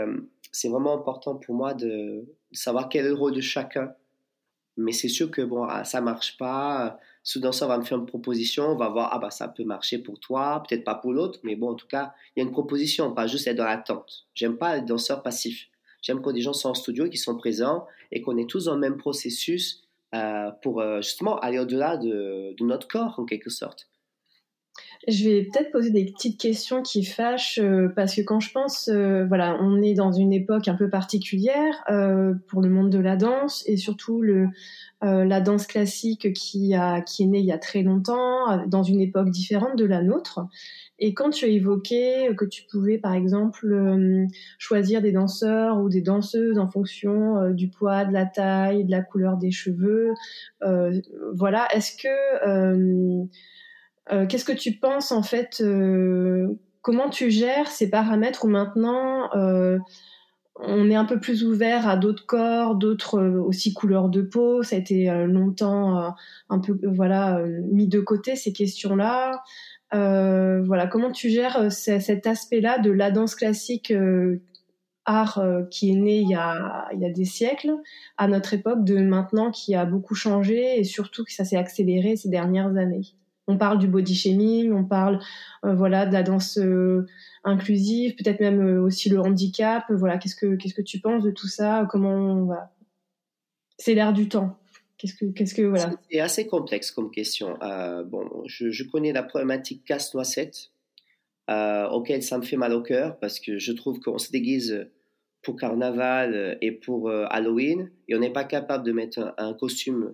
c'est vraiment important pour moi de, savoir quel est le rôle de chacun. Mais c'est sûr que bon, ah, ça marche pas ce danseur va me faire une proposition, on va voir, ah bah ça peut marcher pour toi, peut-être pas pour l'autre, mais bon, en tout cas, il y a une proposition, pas juste être dans l'attente. J'aime pas être danseur passif. J'aime quand des gens sont en studio, qui sont présents et qu'on est tous dans le même processus euh, pour euh, justement aller au-delà de, notre corps, en quelque sorte. Je vais peut-être poser des petites questions qui fâchent euh, parce que quand je pense, voilà, on est dans une époque un peu particulière pour le monde de la danse et surtout le, la danse classique qui, a, qui est née il y a très longtemps, dans une époque différente de la nôtre. Et quand tu as évoqué que tu pouvais, par exemple, choisir des danseurs ou des danseuses en fonction du poids, de la taille, de la couleur des cheveux, voilà, est-ce que euh, qu'est-ce que tu penses en fait euh, Comment tu gères ces paramètres où maintenant euh, on est un peu plus ouvert à d'autres corps, d'autres aussi couleurs de peau? Ça a été longtemps un peu voilà mis de côté ces questions-là. Voilà, comment tu gères cet aspect-là de la danse classique art qui est né il y, a, des siècles à notre époque de maintenant qui a beaucoup changé et surtout que ça s'est accéléré ces dernières années? On parle du body shaming, on parle voilà de la danse inclusive, peut-être même aussi le handicap. Voilà, qu'est-ce que qu'est-ce que tu penses de tout ça? Comment va? C'est l'air du temps. Qu'est-ce que qu'est-ce que C'est assez complexe comme question. bon, je, connais la problématique casse-noisette, auquel ça me fait mal au cœur parce que je trouve qu'on se déguise pour carnaval et pour Halloween et on n'est pas capable de mettre un costume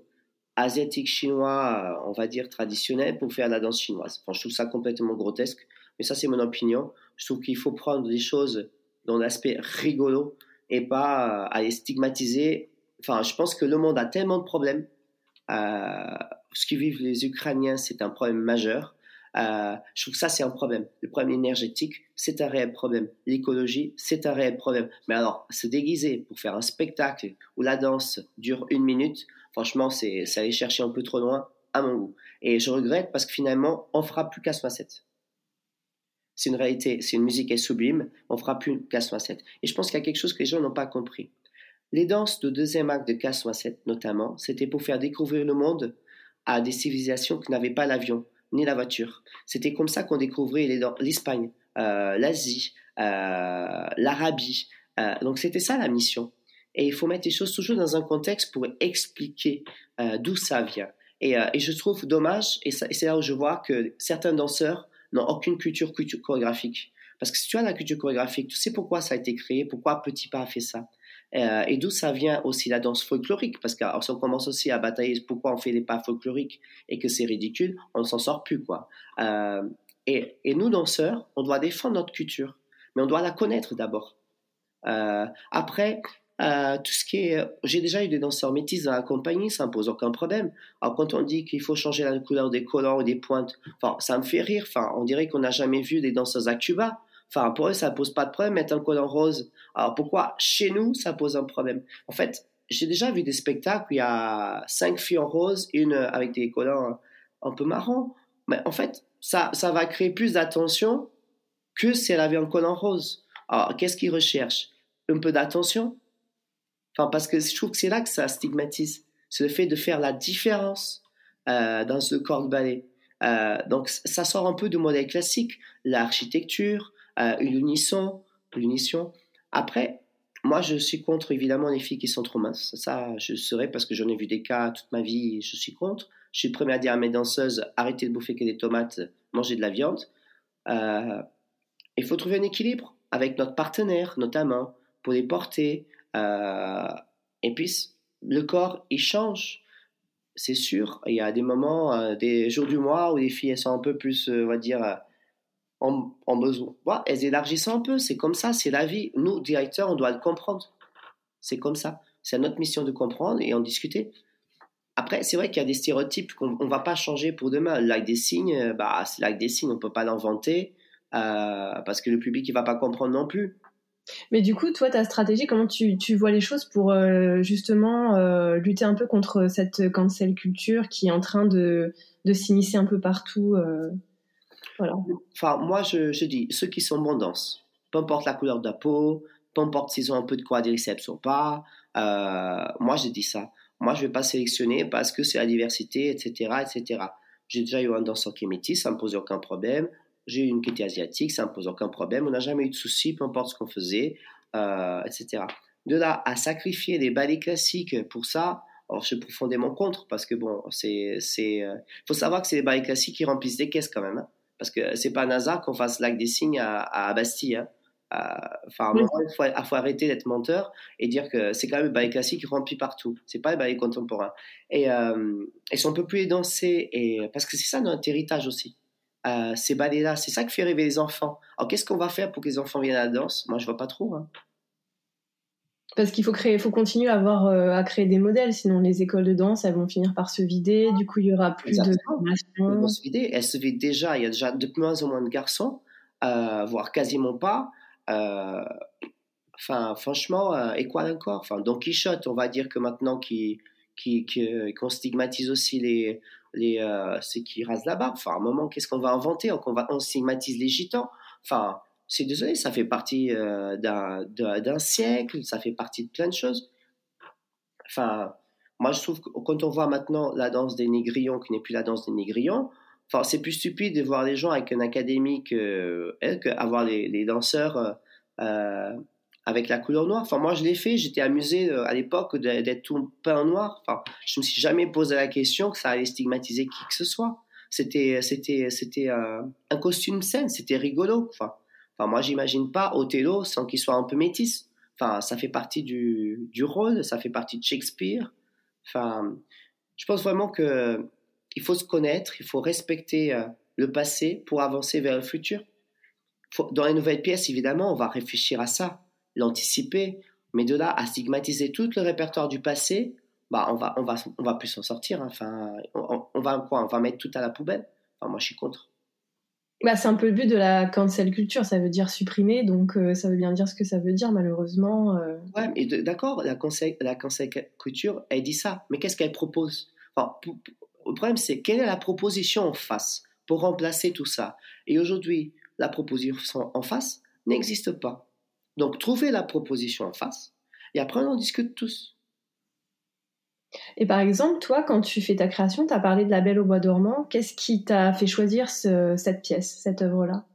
asiatique chinois, euh, on va dire traditionnel, pour faire la danse chinoise. Enfin, je trouve ça complètement grotesque, mais ça c'est mon opinion. Je trouve qu'il faut prendre des choses dans l'aspect rigolo et pas euh, les stigmatiser. Enfin, je pense que le monde a tellement de problèmes. Euh, ce que vivent les Ukrainiens, c'est un problème majeur. Euh, je trouve que ça, c'est un problème. Le problème énergétique, c'est un réel problème. L'écologie, c'est un réel problème. Mais alors, se déguiser pour faire un spectacle où la danse dure une minute, franchement, c'est aller chercher un peu trop loin à mon goût. Et je regrette parce que finalement, on fera plus casse 7 C'est une réalité, c'est une musique est sublime, on fera plus casse 7 Et je pense qu'il y a quelque chose que les gens n'ont pas compris. Les danses de deuxième acte de casse 7 notamment, c'était pour faire découvrir le monde à des civilisations qui n'avaient pas l'avion, ni la voiture. C'était comme ça qu'on découvrait l'Espagne, euh, l'Asie, euh, l'Arabie. Euh, donc c'était ça la mission. Et il faut mettre les choses toujours dans un contexte pour expliquer d'où ça vient. Et, je trouve dommage, et, c'est là où je vois que certains danseurs n'ont aucune culture, culture chorégraphique. Parce que si tu as la culture chorégraphique, tu sais pourquoi ça a été créé, pourquoi Petit Pas a fait ça. Euh, et d'où ça vient aussi la danse folklorique? Parce que si on commence aussi à batailler pourquoi on fait les pas folkloriques et que c'est ridicule, on s'en sort plus. quoi. Euh, et, nous, danseurs, on doit défendre notre culture, mais on doit la connaître d'abord. Euh, après, tout ce qui est, j'ai déjà eu des danseurs métis dans la compagnie, ça ne pose aucun problème. Alors quand on dit qu'il faut changer la couleur des collants ou des pointes, ça me fait rire. On dirait qu'on n'a jamais vu des danseuses à Cuba. Enfin, pour eux, ça pose pas de problème mettre un collant rose. Alors pourquoi chez nous, ça pose un problème? En fait, j'ai déjà vu des spectacles où il y a cinq filles en rose, une avec des collants un peu marrons. Mais en fait, ça, ça va créer plus d'attention que si elle avait un collant rose. Alors, qu'est-ce qu'ils recherchent? Un peu d'attention? Enfin, parce que je trouve que c'est là que ça stigmatise. C'est le fait de faire la différence euh, dans ce corps de ballet. Euh, donc, ça sort un peu du modèle classique, l'architecture, euh, l'unition. Après, moi, je suis contre évidemment les filles qui sont trop minces. Ça, je serais parce que j'en ai vu des cas toute ma vie. Je suis contre. Je suis premier à dire à mes danseuses arrêtez de bouffer que des tomates, mangez de la viande. Euh, il faut trouver un équilibre avec notre partenaire, notamment pour les porter. Euh, et puis, le corps, il change. C'est sûr. Il y a des moments, des jours du mois où les filles elles sont un peu plus, on va dire, en, besoin. elles élargissent un peu, c'est comme ça, c'est la vie. Nous, directeurs, on doit le comprendre. C'est comme ça. C'est notre mission de comprendre et en discuter. Après, c'est vrai qu'il y a des stéréotypes qu'on ne va pas changer pour demain. L'acte des signes, bah, c'est l'acte des signes, on ne peut pas l'inventer euh, parce que le public ne va pas comprendre non plus. Mais du coup, toi, ta stratégie, comment tu, tu vois les choses pour euh, justement euh, lutter un peu contre cette cancel culture qui est en train de, de s'immiscer un peu partout Enfin, moi, je, dis, ceux qui sont bons dansent. Peu importe la couleur de la peau, peu importe s'ils ont un peu de quadriceps ou pas. Euh, moi, je dis ça. Moi, je vais pas sélectionner parce que c'est la diversité, etc., etc. J'ai déjà eu un danseur qui est métis, ça me pose aucun problème. J'ai eu une qui était asiatique, ça me pose aucun problème. On n'a jamais eu de soucis, peu importe ce qu'on faisait, euh, etc. De là à sacrifier les ballets classiques pour ça, alors je suis profondément contre parce que bon, c'est, c'est, euh, faut savoir que c'est les ballets classiques qui remplissent des caisses quand même. Hein. Parce que c'est pas un hasard qu'on fasse l'acte des signes à, Bastille. Hein. Enfin, il faut, arrêter d'être menteur et dire que c'est quand même le ballet classique rempli partout. C'est pas le ballet contemporain. Et, euh, et si on peut plus les danser, et, parce que c'est ça notre héritage aussi. Euh, ces ballets-là, c'est ça qui fait rêver les enfants. Alors qu'est-ce qu'on va faire pour que les enfants viennent à la danse? Moi, je vois pas trop. Hein. Parce qu'il faut créer, faut continuer à avoir euh, à créer des modèles, sinon les écoles de danse elles vont finir par se vider. Du coup, il y aura plus de formations. Elles vont se vider. Elles se vident déjà. Il y a déjà de moins en moins de garçons, euh, voire quasiment pas. Euh, enfin, franchement, et quoi encore? Enfin, Don Quichotte, on va dire que maintenant qu'on qui, qui, stigmatise aussi les les ceux qui rasent la barbe. Enfin, à un moment, qu'est-ce qu'on va inventer? On, on stigmatise les gitans. Enfin, c'est désolé, ça fait partie euh, d'un siècle, ça fait partie de plein de choses. Enfin, moi je trouve que quand on voit maintenant la danse des négrillons, qui n'est plus la danse des négrillons, enfin, c'est plus stupide de voir les gens avec un académique euh, qu'avoir les, les, danseurs euh, avec la couleur noire. Enfin, moi, je l'ai fait. J'étais amusé euh, à l'époque d'être tout peint en noir. Enfin, je me suis jamais posé la question que ça allait stigmatiser qui que ce soit. C'était, c'était, euh, un costume scène. C'était rigolo. Enfin moi, j'imagine pas Othello sans qu'il soit un peu métis. Enfin, ça fait partie du, rôle. Ça fait partie de Shakespeare. Enfin, je pense vraiment que il faut se connaître. Il faut respecter euh, le passé pour avancer vers le futur. dans les nouvelles pièces, évidemment, on va réfléchir à ça l'anticiper. Mais de là à stigmatiser tout le répertoire du passé, bah on va on va on va plus s'en sortir. Hein. Enfin, on, va quoi? On va mettre tout à la poubelle? Enfin, moi, je suis contre. Bah, c'est un peu le but de la cancel culture, ça veut dire supprimer, donc euh, ça veut bien dire ce que ça veut dire, malheureusement. Euh. Ouais, mais d'accord, la cancel, la cancel culture, elle dit ça, mais qu'est-ce qu'elle propose? Le problème, c'est quelle est la proposition en face pour remplacer tout ça? Et aujourd'hui, la proposition en face n'existe pas. Donc, trouvez la proposition en face et après, on en discute tous. Et par exemple, toi, quand tu fais ta création, tu as parlé de La Belle au Bois dormant. Qu'est-ce qui t'a fait choisir cette pièce, cette œuvre-là?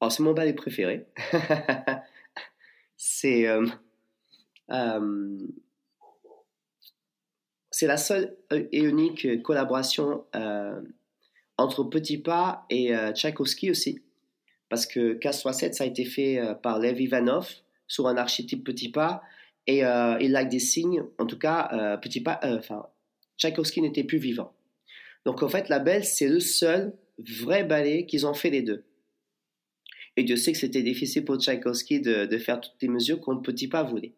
Oh, C'est mon ballet préféré. c'est euh, euh, c'est la seule et unique collaboration euh, entre Petit Pas et Tchaïkovski aussi parce que K67, ça a été fait par Lev Ivanov sur un archétype petit pas, et euh, il a des signes, en tout cas, euh, petit pas, enfin, Tchaïkovski n'était plus vivant. Donc en fait, La Belle, c'est le seul vrai ballet qu'ils ont fait les deux. Et Dieu sait que c'était difficile pour Tchaïkovski de, faire toutes les mesures qu'on ne Petit Pas voulait.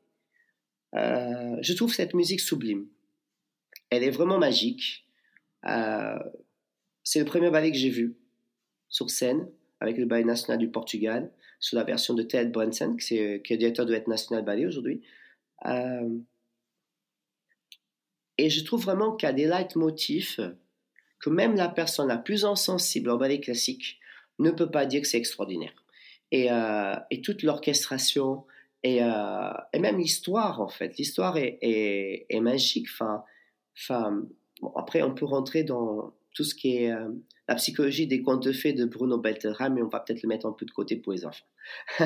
je trouve cette musique sublime. Elle est vraiment magique. c'est le premier ballet que j'ai vu sur scène avec le Ballet National du Portugal, sous la version de Ted Branson, qui est, qui est directeur de l'Être National Ballet aujourd'hui. Euh, et je trouve vraiment qu'il y a des leitmotifs que même la personne la plus insensible au ballet classique ne peut pas dire que c'est extraordinaire. Et, euh, toute l'orchestration et, euh, et, même l'histoire, en fait. L'histoire est, magique. Enfin, après, on peut rentrer dans tout ce qui est la psychologie des contes de fées de Bruno Beltrame, mais on va peut-être le mettre un peu de côté pour les enfants.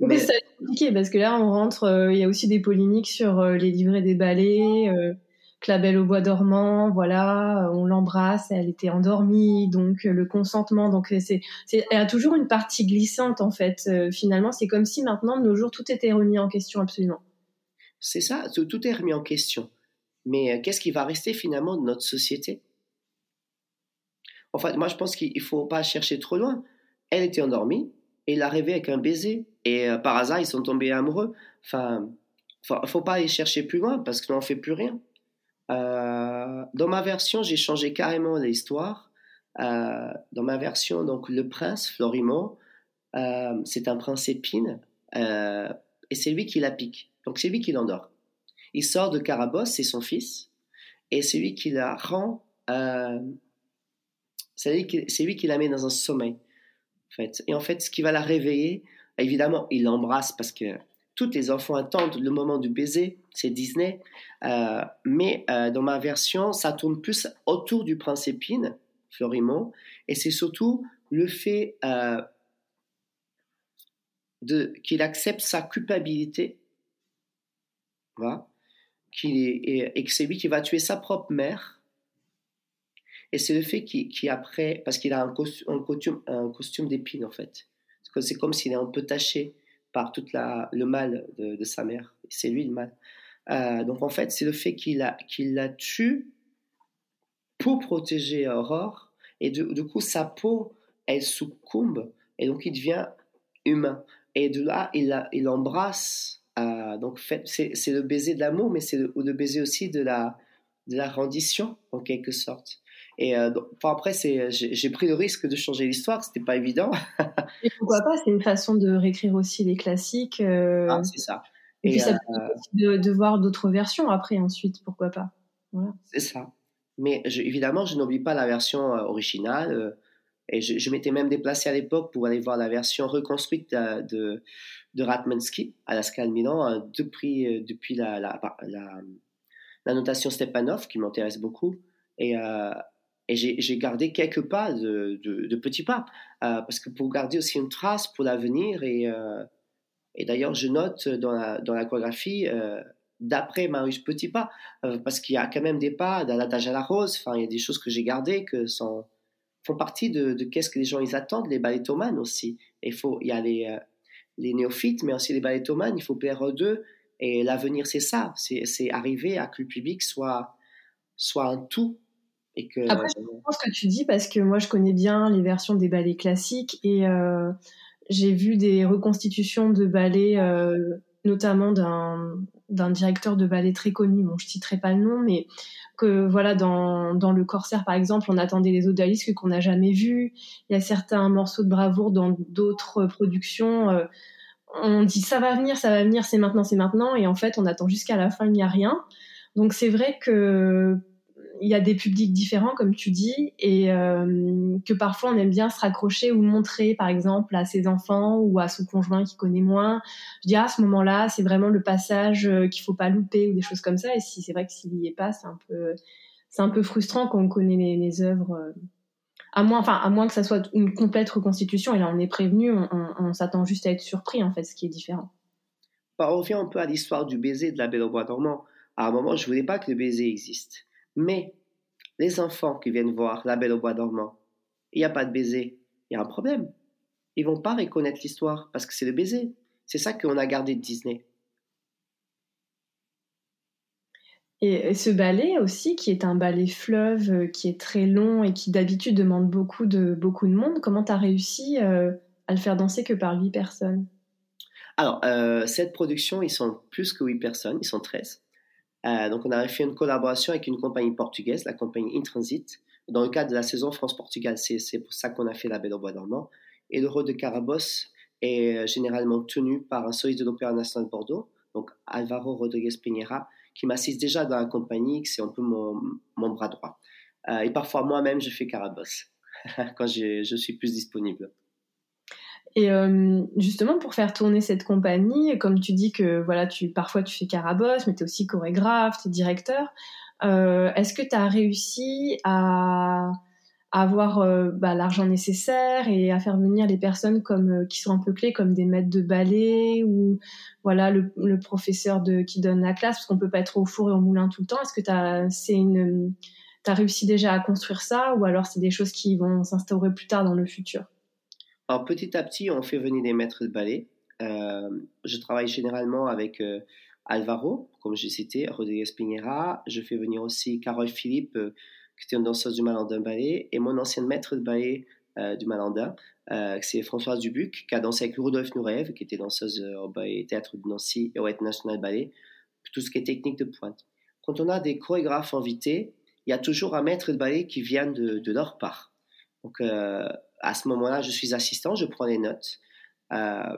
mais, c'est compliqué parce que là, on rentre, euh, il y a aussi des polémiques sur euh, les livrets des ballets, euh, Clabelle au bois dormant, voilà, on l'embrasse, elle était endormie, donc le consentement, donc c'est, c'est, elle a toujours une partie glissante en fait. finalement, c'est comme si maintenant, de nos jours, tout était remis en question absolument. C'est ça, tout est remis en question. Mais qu'est-ce qui va rester finalement de notre société? En fait, moi, je pense qu'il ne faut pas chercher trop loin. Elle était endormie et il a rêvé avec un baiser. Et euh, par hasard, ils sont tombés amoureux. Enfin, ne faut pas aller chercher plus loin parce que n'en fait plus rien. Euh, dans ma version, j'ai changé carrément l'histoire. Euh, dans ma version, donc le prince Florimond, c'est un prince épine et c'est lui qui la pique. Donc c'est lui qui l'endort. Il sort de Carabosse, c'est son fils, et c'est lui qui la rend c'est lui, qui, la met dans un sommeil. En fait. Et en fait, ce qui va la réveiller, évidemment, il l'embrasse parce que tous les enfants attendent le moment du baiser, c'est Disney. Euh, mais euh, dans ma version, ça tourne plus autour du prince Épine, Florimond, et c'est surtout le fait euh, qu'il accepte sa culpabilité, voilà, et, et que c'est lui qui va tuer sa propre mère et c'est le fait qu'il après, parce qu'il a un costume, un costume, un costume d'épine en fait. C'est comme s'il est un peu taché par tout le mal de, sa mère. C'est lui le mal. Euh, donc en fait, c'est le fait qu'il la, la tue pour protéger Aurore. Et du, coup, sa peau, elle succombe. Et donc, il devient humain. Et de là, il, la, il embrasse. Euh, donc, c'est, c'est le baiser de l'amour, mais c'est le, le baiser aussi de la, de la rendition, en quelque sorte. Et euh, après, c'est, j'ai, pris le risque de changer l'histoire, c'était pas évident. et pourquoi pas C'est une façon de réécrire aussi les classiques. Euh, ah, c'est ça. Et, puis ça euh, permet de, voir d'autres versions après, ensuite, pourquoi pas. Voilà. C'est ça. Mais évidemment, je n'oublie pas la version originale. et je, m'étais même déplacé à l'époque pour aller voir la version reconstruite de, de, Ratmansky à la Scala Milan, depuis, depuis la, la, la, la, notation Stepanov, qui m'intéresse beaucoup. Et et j'ai gardé quelques pas de, de, petits pas, parce que pour garder aussi une trace pour l'avenir. Et, et d'ailleurs, je note dans la, dans l'aquagraphie, d'après Marius Petit Pas, parce qu'il y a quand même des pas dans l'adage à la rose, enfin, il y a des choses que j'ai gardées que sont, font partie de, qu'est-ce que les gens ils attendent, les balettomanes aussi. Il, faut, y a les, néophytes, mais aussi les balettomanes, il faut perdre d'eux. Et l'avenir, c'est ça, c'est arriver à que le public soit, soit un tout après, je comprends ce que tu dis parce que moi, je connais bien les versions des ballets classiques et euh, j'ai vu des reconstitutions de ballets, euh, notamment d'un directeur de ballet très connu. Bon, je citerai pas le nom, mais que voilà, dans, dans le Corsaire, par exemple, on attendait les odalisques qu'on n'a jamais vus. Il y a certains morceaux de bravoure dans d'autres productions. Euh, on dit ça va venir, ça va venir, c'est maintenant, c'est maintenant, et en fait, on attend jusqu'à la fin, il n'y a rien. Donc c'est vrai que il y a des publics différents, comme tu dis, et euh, que parfois on aime bien se raccrocher ou montrer, par exemple, à ses enfants ou à son conjoint qui connaît moins. Je dis, ah, à ce moment-là, c'est vraiment le passage euh, qu'il faut pas louper ou des choses comme ça. Et si c'est vrai que s'il y est pas, c'est un peu, c'est un peu frustrant quand on connaît les, œuvres. Euh, à moins, enfin, à moins que ça soit une complète reconstitution. Et là, on est prévenu, on, s'attend juste à être surpris, en fait, ce qui est différent. Bah, on revient un peu à l'histoire du baiser de la Belle au bois dormant. À un moment, je voulais pas que le baiser existe. Mais les enfants qui viennent voir La Belle au Bois dormant, il n'y a pas de baiser, il y a un problème. Ils vont pas reconnaître l'histoire parce que c'est le baiser. C'est ça qu'on a gardé de Disney. Et ce ballet aussi, qui est un ballet fleuve, euh, qui est très long et qui d'habitude demande beaucoup de, beaucoup de monde, comment tu as réussi euh, à le faire danser que par 8 personnes? Alors, euh, cette production, ils sont plus que 8 personnes, ils sont 13. Euh, donc, on avait fait une collaboration avec une compagnie portugaise, la compagnie Intransit, dans le cadre de la saison France-Portugal. C'est pour ça qu'on a fait la Belle au Bois dormant. Et le rôle de Carabosse est euh, généralement tenu par un soliste de l'Opéra national de Bordeaux, donc Alvaro Rodriguez Pinheira, qui m'assiste déjà dans la compagnie, c'est un peu mon, mon bras droit. Euh, et parfois, moi-même, je fais Carabosse quand je suis plus disponible. Et euh, justement, pour faire tourner cette compagnie, comme tu dis que voilà, tu parfois tu fais carabosse, mais tu es aussi chorégraphe, tu es directeur, euh, est-ce que tu as réussi à, avoir euh, bah, l'argent nécessaire et à faire venir les personnes comme qui sont un peu clés, comme des maîtres de ballet ou voilà le, professeur de, qui donne la classe, parce qu'on peut pas être au four et au moulin tout le temps. Est-ce que tu c'est une, as réussi déjà à construire ça ou alors c'est des choses qui vont s'instaurer plus tard dans le futur? Alors petit à petit, on fait venir des maîtres de ballet. Euh, je travaille généralement avec euh, Alvaro, comme j'ai cité, Rodriguez Pinheira. Je fais venir aussi Carole Philippe, euh, qui était une danseuse du Malandin Ballet, et mon ancienne maître de ballet du Malandin, c'est Françoise Dubuc, qui a dansé avec Rudolf Nureyev, qui était danseuse au théâtre de Nancy et au National Ballet, tout ce qui est technique de pointe. Quand on a des chorégraphes invités, il y a toujours un maître de ballet qui vient de, de leur part. Donc, à ce moment-là, je suis assistant, je prends des notes euh,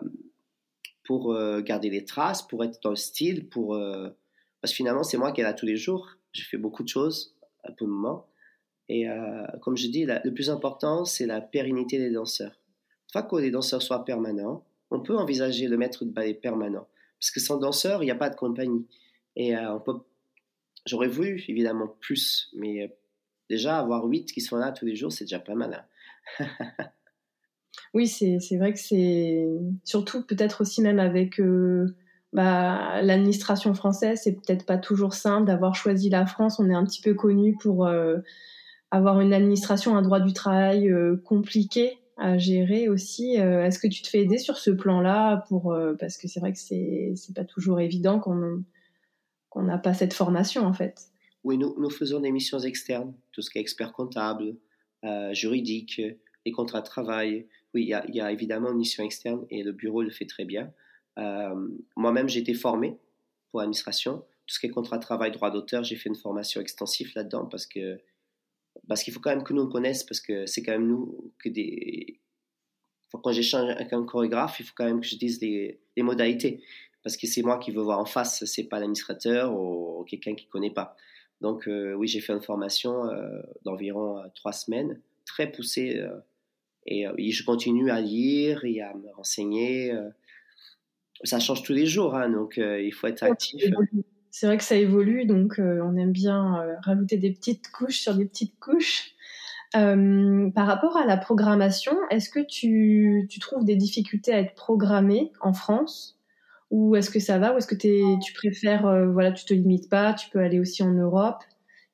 pour euh, garder les traces, pour être dans le style, pour euh, parce que finalement c'est moi qui est là tous les jours. Je fais beaucoup de choses à tout moment. Et comme je dis, le plus important c'est la pérennité des danseurs. Une fois que les danseurs soient permanents, on peut envisager le maître de ballet permanent. Parce que sans danseur, il n'y a pas de compagnie. Et on peut, j'aurais voulu évidemment plus, mais déjà avoir huit qui sont là tous les jours, c'est déjà pas mal. Hein. oui, c'est vrai que c'est surtout peut-être aussi même avec euh, bah, l'administration française, c'est peut-être pas toujours simple d'avoir choisi la France. On est un petit peu connu pour euh, avoir une administration, un droit du travail euh, compliqué à gérer aussi. Est-ce que tu te fais aider sur ce plan-là pour parce que c'est vrai que c'est pas toujours évident qu'on qu'on n'a pas cette formation en fait. Oui, nous, nous faisons des missions externes, tout ce qui est expert comptable, euh, juridique, les contrats de travail. Oui, il y, a, évidemment une mission externe et le bureau le fait très bien. Euh, moi-même, j'ai été formé pour l'administration. Tout ce qui est contrat de travail, droit d'auteur, j'ai fait une formation extensive là-dedans parce que parce qu'il faut quand même que nous on connaisse parce que c'est quand même nous que des quand j'échange avec un chorégraphe, il faut quand même que je dise les, modalités parce que c'est moi qui veux voir en face, c'est pas l'administrateur ou, quelqu'un qui connaît pas. Donc euh, oui, j'ai fait une formation euh, d'environ euh, trois semaines, très poussée, et, je continue à lire et à me renseigner. ça change tous les jours, hein, donc il faut être actif. C'est vrai que ça évolue, donc on aime bien rajouter des petites couches sur des petites couches. par rapport à la programmation, est-ce que tu, tu, trouves des difficultés à être programmé en France? Ou est-ce que ça va Ou est-ce que tu préfères, euh, voilà, tu te limites pas, tu peux aller aussi en Europe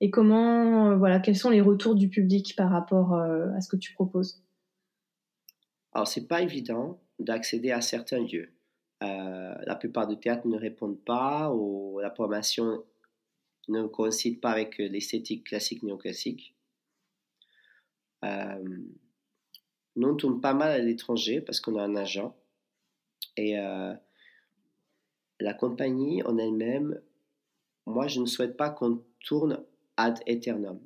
Et comment, euh, voilà, quels sont les retours du public par rapport euh, à ce que tu proposes? Alors, c'est pas évident d'accéder à certains lieux. la plupart des théâtres ne répondent pas, ou la programmation ne coïncide pas avec l'esthétique classique néoclassique. nous, on tourne pas mal à l'étranger parce qu'on a un agent. Et la compagnie en elle-même, moi, je ne souhaite pas qu'on tourne ad eternum.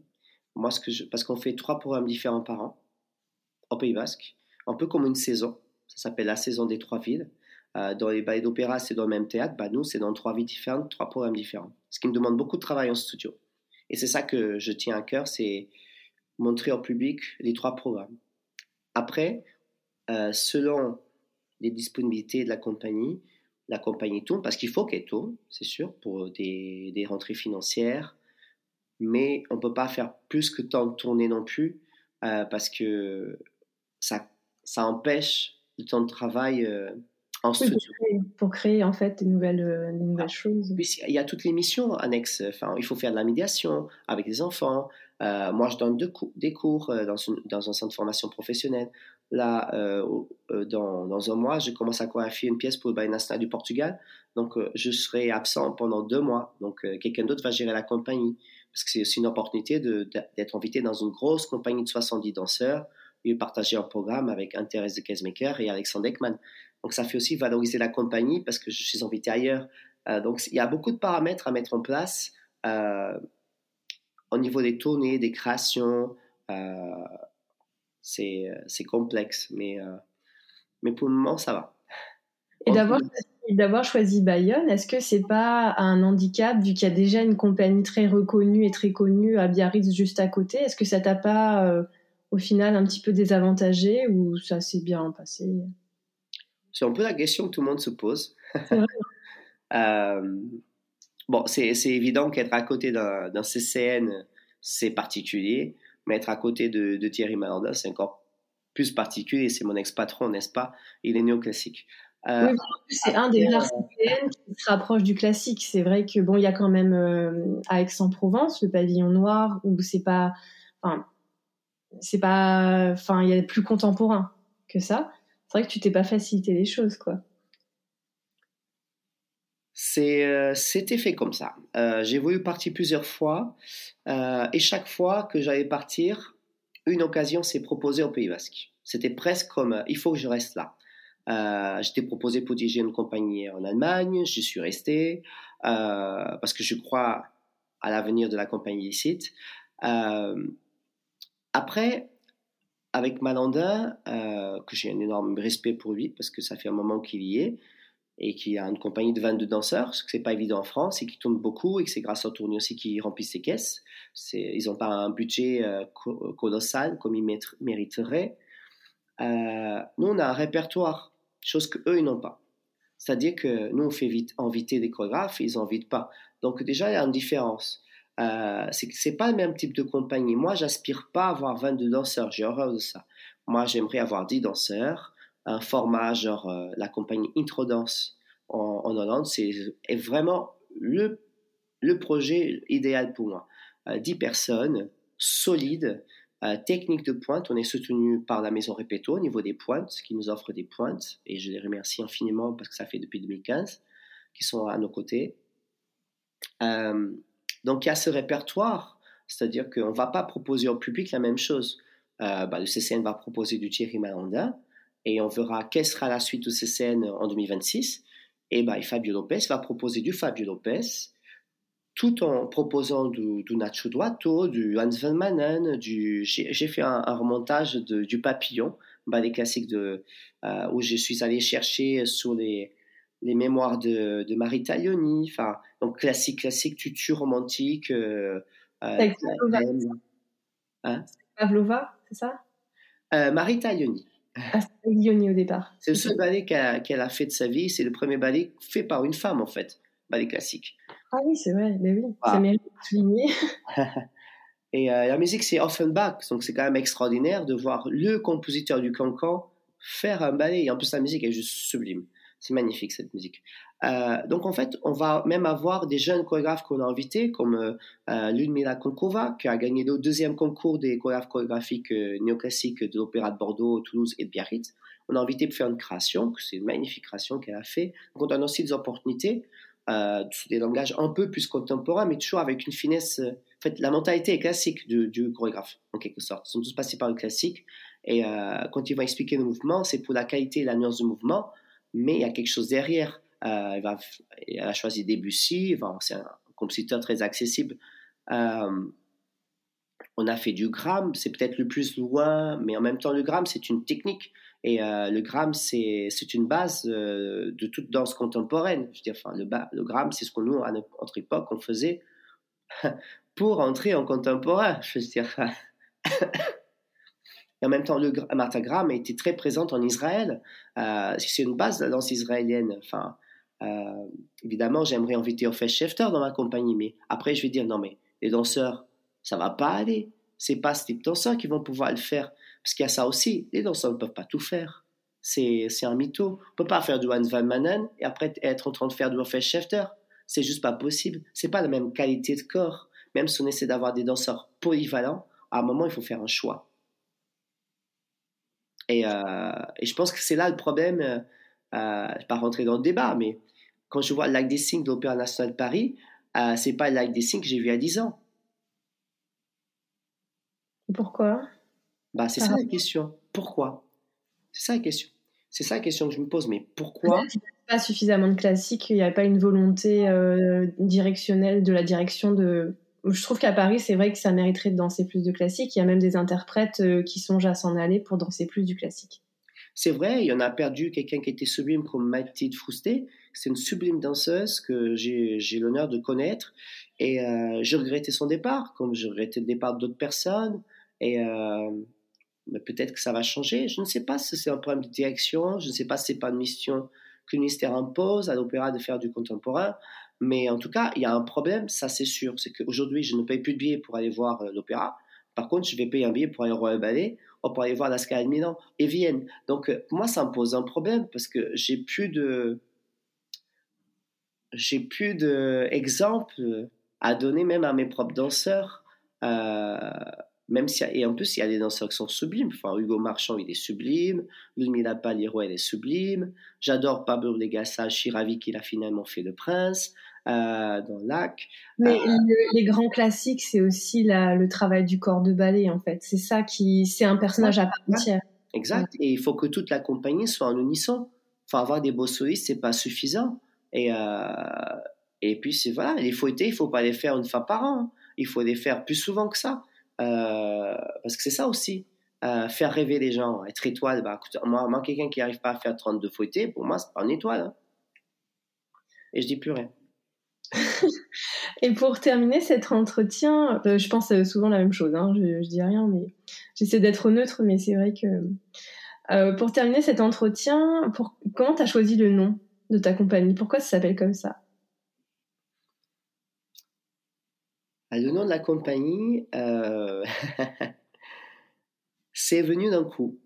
Moi, parce qu'on fait trois programmes différents par an au Pays Basque, un peu comme une saison. Ça s'appelle la saison des trois villes. Euh, dans les ballets d'opéra, c'est dans le même théâtre. Bah, nous, c'est dans trois villes différentes, trois programmes différents. Ce qui me demande beaucoup de travail en studio. Et c'est ça que je tiens à cœur, c'est montrer au public les trois programmes. Après, euh, selon les disponibilités de la compagnie, la compagnie tourne, parce qu'il faut qu'elle tourne, c'est sûr, pour des, des, rentrées financières, mais on ne peut pas faire plus que tant de tourner non plus, euh, parce que ça, ça empêche le temps de travail euh, en studio. Pour créer, en fait des nouvelles, euh, des nouvelles choses. il y a toutes les missions annexes. Enfin, il faut faire de la médiation avec les enfants. moi, je donne des cours dans, dans un centre de formation professionnelle. Là, euh, euh, dans, dans, un mois, je commence à chorégraphier une pièce pour le du Portugal. Donc, euh, je serai absent pendant deux mois. Donc, quelqu'un d'autre va gérer la compagnie. Parce que c'est aussi une opportunité d'être invité dans une grosse compagnie de 70 danseurs et partager un programme avec Thérèse de Kesmaker et Alexandre Ekman. Donc, ça fait aussi valoriser la compagnie parce que je suis invité ailleurs. donc, il y a beaucoup de paramètres à mettre en place au niveau des tournées, des créations. Euh, c'est complexe, mais, euh, mais pour le moment, ça va. Et d'avoir choisi Bayonne, est-ce que c'est pas un handicap vu qu'il y a déjà une compagnie très reconnue et très connue à Biarritz juste à côté Est-ce que ça t'a pas euh, au final un petit peu désavantagé ou ça s'est bien passé? C'est un peu la question que tout le monde se pose. bon, c'est évident qu'être à côté d'un CCN, c'est particulier mais être à côté de, Thierry Malandin, c'est encore plus particulier. C'est mon ex-patron, n'est-ce pas? Il est néoclassique. Euh, c'est un des rares CPN qui se rapproche du classique. C'est vrai que bon, il y a quand même euh, à Aix-en-Provence le pavillon noir où c'est pas, enfin, c'est pas, enfin, il y a plus contemporain que ça. C'est vrai que tu t'es pas facilité les choses, quoi. Euh, c'était fait comme ça. Euh, j'ai voulu partir plusieurs fois euh, et chaque fois que j'allais partir, une occasion s'est proposée au Pays Basque. C'était presque comme il faut que je reste là. J'étais proposé pour diriger une compagnie en Allemagne, je suis resté parce que je crois à l'avenir de la compagnie ici. après, avec Malandin, que j'ai un énorme respect pour lui parce que ça fait un moment qu'il y est, et qui a une compagnie de 22 danseurs, ce que c'est pas évident en France, et qui tourne beaucoup, et que c'est grâce aux tournées aussi qu'ils remplissent ses caisses. Ils n'ont pas un budget euh, colossal comme ils mériteraient. Euh, nous, on a un répertoire, chose qu'eux, ils n'ont pas. C'est-à-dire que nous, on fait vite inviter des chorégraphes, ils n'invitent pas. Donc déjà, il y a une différence. Euh, c'est pas le même type de compagnie. Moi, j'aspire pas à avoir 22 danseurs, j'ai horreur de ça. Moi, j'aimerais avoir 10 danseurs, un format genre euh, la compagnie Introdance en, en Hollande, c'est vraiment le, le projet idéal pour moi. 10 euh, personnes, solides, euh, techniques de pointe. On est soutenu par la maison Répéto au niveau des pointes, qui nous offre des pointes, et je les remercie infiniment parce que ça fait depuis 2015 qu'ils sont à nos côtés. donc il y a ce répertoire, c'est-à-dire qu'on ne va pas proposer au public la même chose. Bah, le CCN va proposer du Thierry Malandin, et on verra quelle sera la suite de ces scènes en 2026. Et ben, Fabio Lopez va proposer du Fabio Lopez, tout en proposant du, du Nacho Duato, du Hans van Manen, du, j'ai fait un, remontage de, du Papillon, bah, les classiques de, euh, où je suis allé chercher sur les, les mémoires de, de Marie Taglioni, enfin, donc classique, classique, tutu romantique. Euh, euh, hein? Pavlova, c'est ça? Euh, Marie Taglioni. Ah, au départ. C'est le seul ballet qu'elle a, fait de sa vie. C'est le premier ballet fait par une femme, en fait. Ballet classique. Ah oui, c'est vrai. Mais oui, ça mérite de souligner. Et la musique, c'est Offenbach, donc c'est quand même extraordinaire de voir le compositeur du cancan faire un ballet. Et en plus, la musique est juste sublime. C'est magnifique cette musique. Euh, donc en fait, on va même avoir des jeunes chorégraphes qu'on a invités, comme euh, euh Ludmila Konkova, qui a gagné le deuxième concours des chorégraphes chorégraphiques néoclassiques de l'Opéra de Bordeaux, Toulouse et de Biarritz. On a invité pour faire une création, c'est une magnifique création qu'elle a fait. Donc on donne aussi des opportunités sous des langages un peu plus contemporains, mais toujours avec une finesse. En fait, la mentalité est classique du, du, chorégraphe, en quelque sorte. Ils sont tous passés par le classique. Et quand ils vont expliquer le mouvement, c'est pour la qualité et la nuance du mouvement, mais il y a quelque chose derrière. Euh, elle, elle, a choisi Debussy, c'est un compositeur très accessible. Euh, on a fait du gramme, c'est peut-être le plus loin, mais en même temps, le gramme, c'est une technique. Et euh, le gramme, c'est une base euh, de toute danse contemporaine. Je veux dire, enfin, le, le gramme, c'est ce qu'on nous, à notre époque, on faisait pour entrer en contemporain. Je veux dire. Et en même temps, le Martha Graham été très présente en Israël. Euh, c'est une base de la danse israélienne. Enfin, euh, évidemment, j'aimerais inviter Ophel Schefter dans ma compagnie, mais après, je vais dire non, mais les danseurs, ça va pas aller. C'est pas ce type de danseurs qui vont pouvoir le faire. Parce qu'il y a ça aussi. Les danseurs ne peuvent pas tout faire. C'est un mytho. On peut pas faire du Hans Van Manen et après être en train de faire du Ophel Schefter. C'est juste pas possible. C'est pas la même qualité de corps. Même si on essaie d'avoir des danseurs polyvalents, à un moment, il faut faire un choix. Et, euh, et je pense que c'est là le problème. Euh, euh, je ne vais pas rentrer dans le débat, mais quand je vois le lac des Signes de l'Opéra national de Paris, euh, c'est pas le lac des Signes que j'ai vu à 10 ans. Pourquoi? Bah, C'est ça la question. Pourquoi? C'est ça la question. C'est ça la question que je me pose. Mais pourquoi? Il n'y a pas suffisamment de classiques, il n'y a pas une volonté directionnelle de la direction de. Je trouve qu'à Paris, c'est vrai que ça mériterait de danser plus de classiques. Il y a même des interprètes euh, qui songent à s'en aller pour danser plus du classique. C'est vrai, il y en a perdu quelqu'un qui était sublime comme Mathilde Frousté. C'est une sublime danseuse que j'ai l'honneur de connaître. Et euh, je regrettais son départ, comme je regrettais le départ d'autres personnes. Et euh, peut-être que ça va changer. Je ne sais pas si c'est un problème de direction. Je ne sais pas si c'est pas une mission que le ministère impose à l'opéra de faire du contemporain. Mais en tout cas, il y a un problème, ça c'est sûr. C'est qu'aujourd'hui, je ne paye plus de billets pour aller voir euh, l'opéra. Par contre, je vais payer un billet pour aller au Royal Ballet ou pour aller voir la Scala de Milan et Vienne. Donc, pour moi, ça me pose un problème parce que j'ai plus de j'ai plus d'exemples à donner même à mes propres danseurs. Euh, même si, et en plus, il y a des danseurs qui sont sublimes. Enfin, Hugo Marchand, il est sublime. Ludmila Paliro, elle est sublime. J'adore Pablo Legassa, je suis ravi qu'il a finalement fait le prince euh, dans Lac. Mais euh, les grands classiques, c'est aussi la, le travail du corps de ballet, en fait. C'est ça qui, c'est un personnage à part entière. Exact. Et il faut que toute la compagnie soit en unisson. Enfin, avoir des beaux solistes, c'est pas suffisant. Et, euh, et puis, c'est voilà, les fouettés, il faut pas les faire une fois par an. Hein. Il faut les faire plus souvent que ça. Parce que c'est ça aussi. Faire rêver les gens, être étoile. Bah, écoute, moi, moi quelqu'un qui n'arrive pas à faire 32 fouettés, pour moi, c'est pas une étoile. Hein. Et je dis plus rien. et pour terminer cet entretien, euh, je pense souvent la même chose, hein, je, je, dis rien, mais j'essaie d'être neutre, mais c'est vrai que. Euh, pour terminer cet entretien, comment tu as choisi le nom de ta compagnie? Pourquoi ça s'appelle comme ça? Ah, Le nom de la compagnie, euh... c'est venu d'un coup.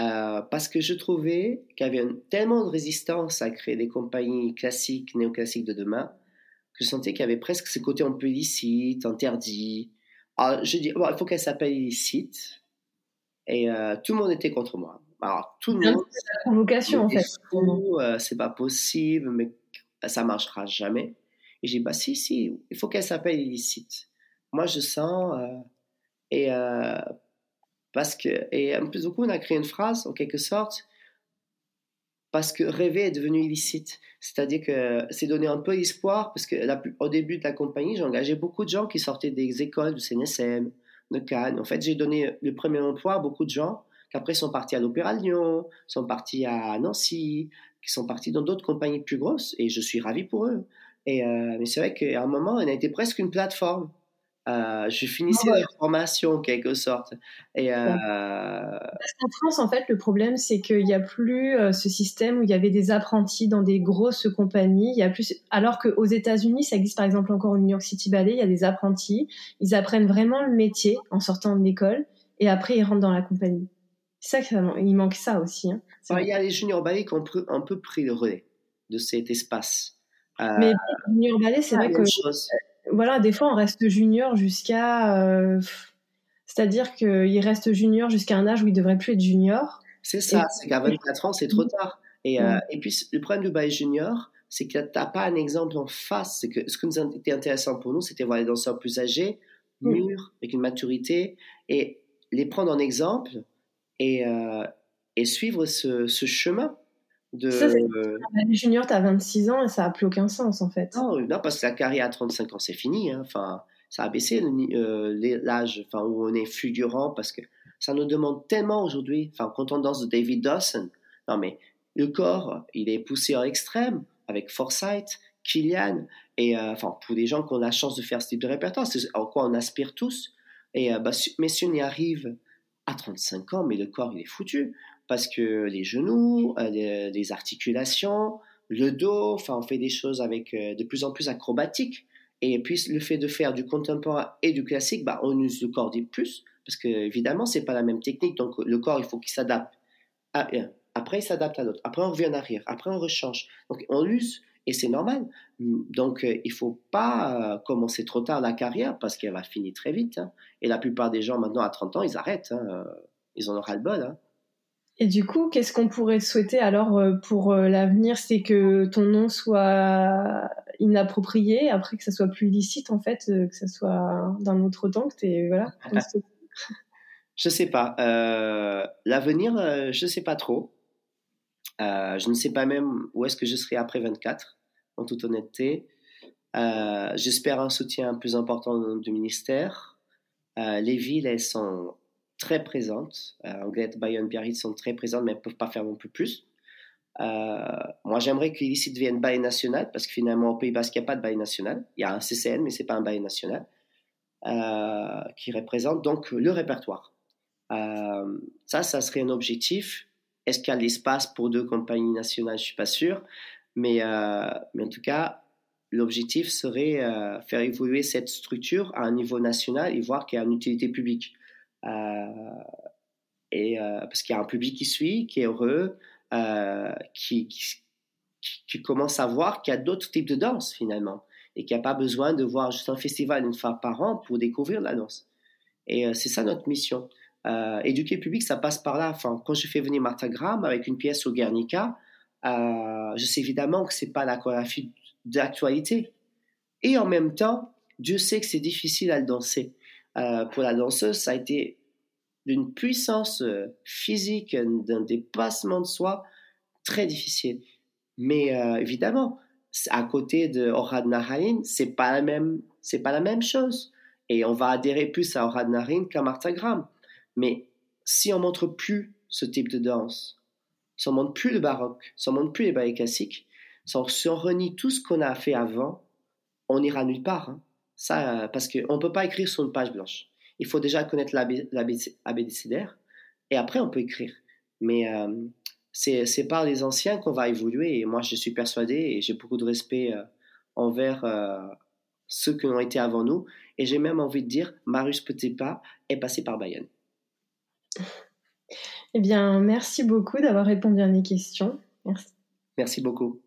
Euh, parce que je trouvais qu'il y avait tellement de résistance à créer des compagnies classiques, néoclassiques de demain, je sentais qu'il y avait presque ce côté un peu illicite, interdit. Alors, je dis, bon, il faut qu'elle s'appelle illicite. Et euh, tout le monde était contre moi. Alors, tout le monde. C'est la convocation, en fait. Euh, c'est pas possible, mais ça marchera jamais. Et j'ai dit, bah, si, si, il faut qu'elle s'appelle illicite. Moi, je sens. Euh, et. Euh, parce que. Et un peu, du coup, on a créé une phrase, en quelque sorte, parce que rêver est devenu illicite. C'est-à-dire que c'est donné un peu d'espoir, parce que au début de la compagnie, j'ai engagé beaucoup de gens qui sortaient des écoles du CNSM, de Cannes. En fait, j'ai donné le premier emploi à beaucoup de gens qu'après sont partis à l'Opéra Lyon, sont partis à Nancy, qui sont partis dans d'autres compagnies plus grosses, et je suis ravi pour eux. Et, euh, mais c'est vrai qu'à un moment, on a été presque une plateforme. Euh, je finissais la formation en quelque sorte. Et, euh, Parce qu'en France, en fait, le problème, c'est qu'il n'y a plus euh, ce système où il y avait des apprentis dans des grosses compagnies. Il y a plus, alors qu'aux États-Unis, ça existe par exemple encore au New York City Ballet, il y a des apprentis. Ils apprennent vraiment le métier en sortant de l'école et après ils rentrent dans la compagnie. C'est ça il manque ça aussi. Hein. il y a les juniors ballet qui ont un peu pris le relais de cet espace. Mais junior ballet, c'est vrai que voilà, des fois on reste junior jusqu'à. Euh, c'est-à-dire qu'il reste junior jusqu'à un âge où il devrait plus être junior. C'est ça, c'est qu'à 24 ans, c'est trop tard. Et, euh, et puis le problème du ballet junior, c'est que tu n'as pas un exemple en face. Que ce qui nous était intéressant pour nous, c'était voir les danseurs plus âgés, mûrs, avec une maturité, et les prendre en exemple et, euh, et suivre ce, ce chemin. De... Ça, junior, tu as 26 ans et ça n'a plus aucun sens en fait. Non, non, parce que la carrière à 35 ans, c'est fini. Hein. Enfin, ça a baissé euh, l'âge enfin, où on est fulgurant parce que ça nous demande tellement aujourd'hui. Enfin, quand on danse de David Dawson, non mais le corps, il est poussé en extrême avec Forsyth, Killian, et euh, enfin, pour les gens qui ont la chance de faire ce type de répertoire, c'est en quoi on aspire tous. Et euh, bah, mais si on y arrive à 35 ans, mais le corps, il est foutu parce que les genoux, euh, les, articulations, le dos, enfin, on fait des choses avec euh, de plus en plus acrobatiques. Et puis, le fait de faire du contemporain et du classique, bah, on use le corps plus, parce que évidemment, c'est pas la même technique. Donc, le corps, il faut qu'il s'adapte Après, il s'adapte à l'autre. Après, on revient en arrière. Après, on rechange. Donc, on use et c'est normal. Donc, euh, il faut pas commencer trop tard la carrière parce qu'elle va finir très vite. Hein. Et la plupart des gens, maintenant, à 30 ans, ils arrêtent. Hein. Ils en auront le bol. Hein. Et du coup, qu'est-ce qu'on pourrait te souhaiter alors euh, pour euh, l'avenir? C'est que ton nom soit inapproprié, après que ça soit plus illicite en fait, euh, que ça soit d'un autre temps, que tu voilà. je sais pas. l'avenir, je sais pas trop. je ne sais pas même où est-ce que je serai après 24, en toute honnêteté. J'espère un soutien plus important du ministère. les villes, elles sont très présentes. Euh, Anglette, Bayonne, Biarritz sont très présentes, mais ne peuvent pas faire non plus plus. Euh, moi, j'aimerais que l'ICI devienne bail national, parce que finalement, au Pays Basque, il n'y a pas de bail national. Il y a un CCN, mais ce n'est pas un bail national, euh, qui représente donc le répertoire. Euh, ça, ça serait un objectif. Est-ce qu'il y a l'espace pour deux compagnies nationales? Je ne suis pas sûr. Mais, mais en tout cas, l'objectif serait faire évoluer cette structure à un niveau national et voir qu'il y a une utilité publique. Euh, et, euh, parce qu'il y a un public qui suit, qui est heureux, euh, qui, commence à voir qu'il y a d'autres types de danse finalement et qu'il n'y a pas besoin de voir juste un festival une fois par an pour découvrir la danse. Et c'est ça notre mission. éduquer le public, ça passe par là. Enfin, quand je fais venir Martha Graham avec une pièce au Guernica, je sais évidemment que c'est pas la chorégraphie d'actualité. Et en même temps, Dieu sait que c'est difficile à le danser. Euh, pour la danseuse, ça a été d'une puissance euh, physique, d'un dépassement de soi très difficile. Mais euh, évidemment, à côté de Orad Naharin, c'est pas la même, pas la même chose. Et on va adhérer plus à Orad Naharin qu'à Martha Graham. Mais si on montre plus ce type de danse, si on montre plus le baroque, si on montre plus les ballets classiques, si on, renie tout ce qu'on a fait avant, on n'ira nulle part. Hein. Ça, euh, parce qu'on ne peut pas écrire sur une page blanche. Il faut déjà connaître l'abécédaire et après on peut écrire. Mais euh, c'est par les anciens qu'on va évoluer et moi je suis persuadé et j'ai beaucoup de respect euh, envers ceux qui ont été avant nous et j'ai même envie de dire Marius Petipa est passé par Bayonne. Eh bien, merci beaucoup d'avoir répondu à mes questions. Merci. Merci beaucoup.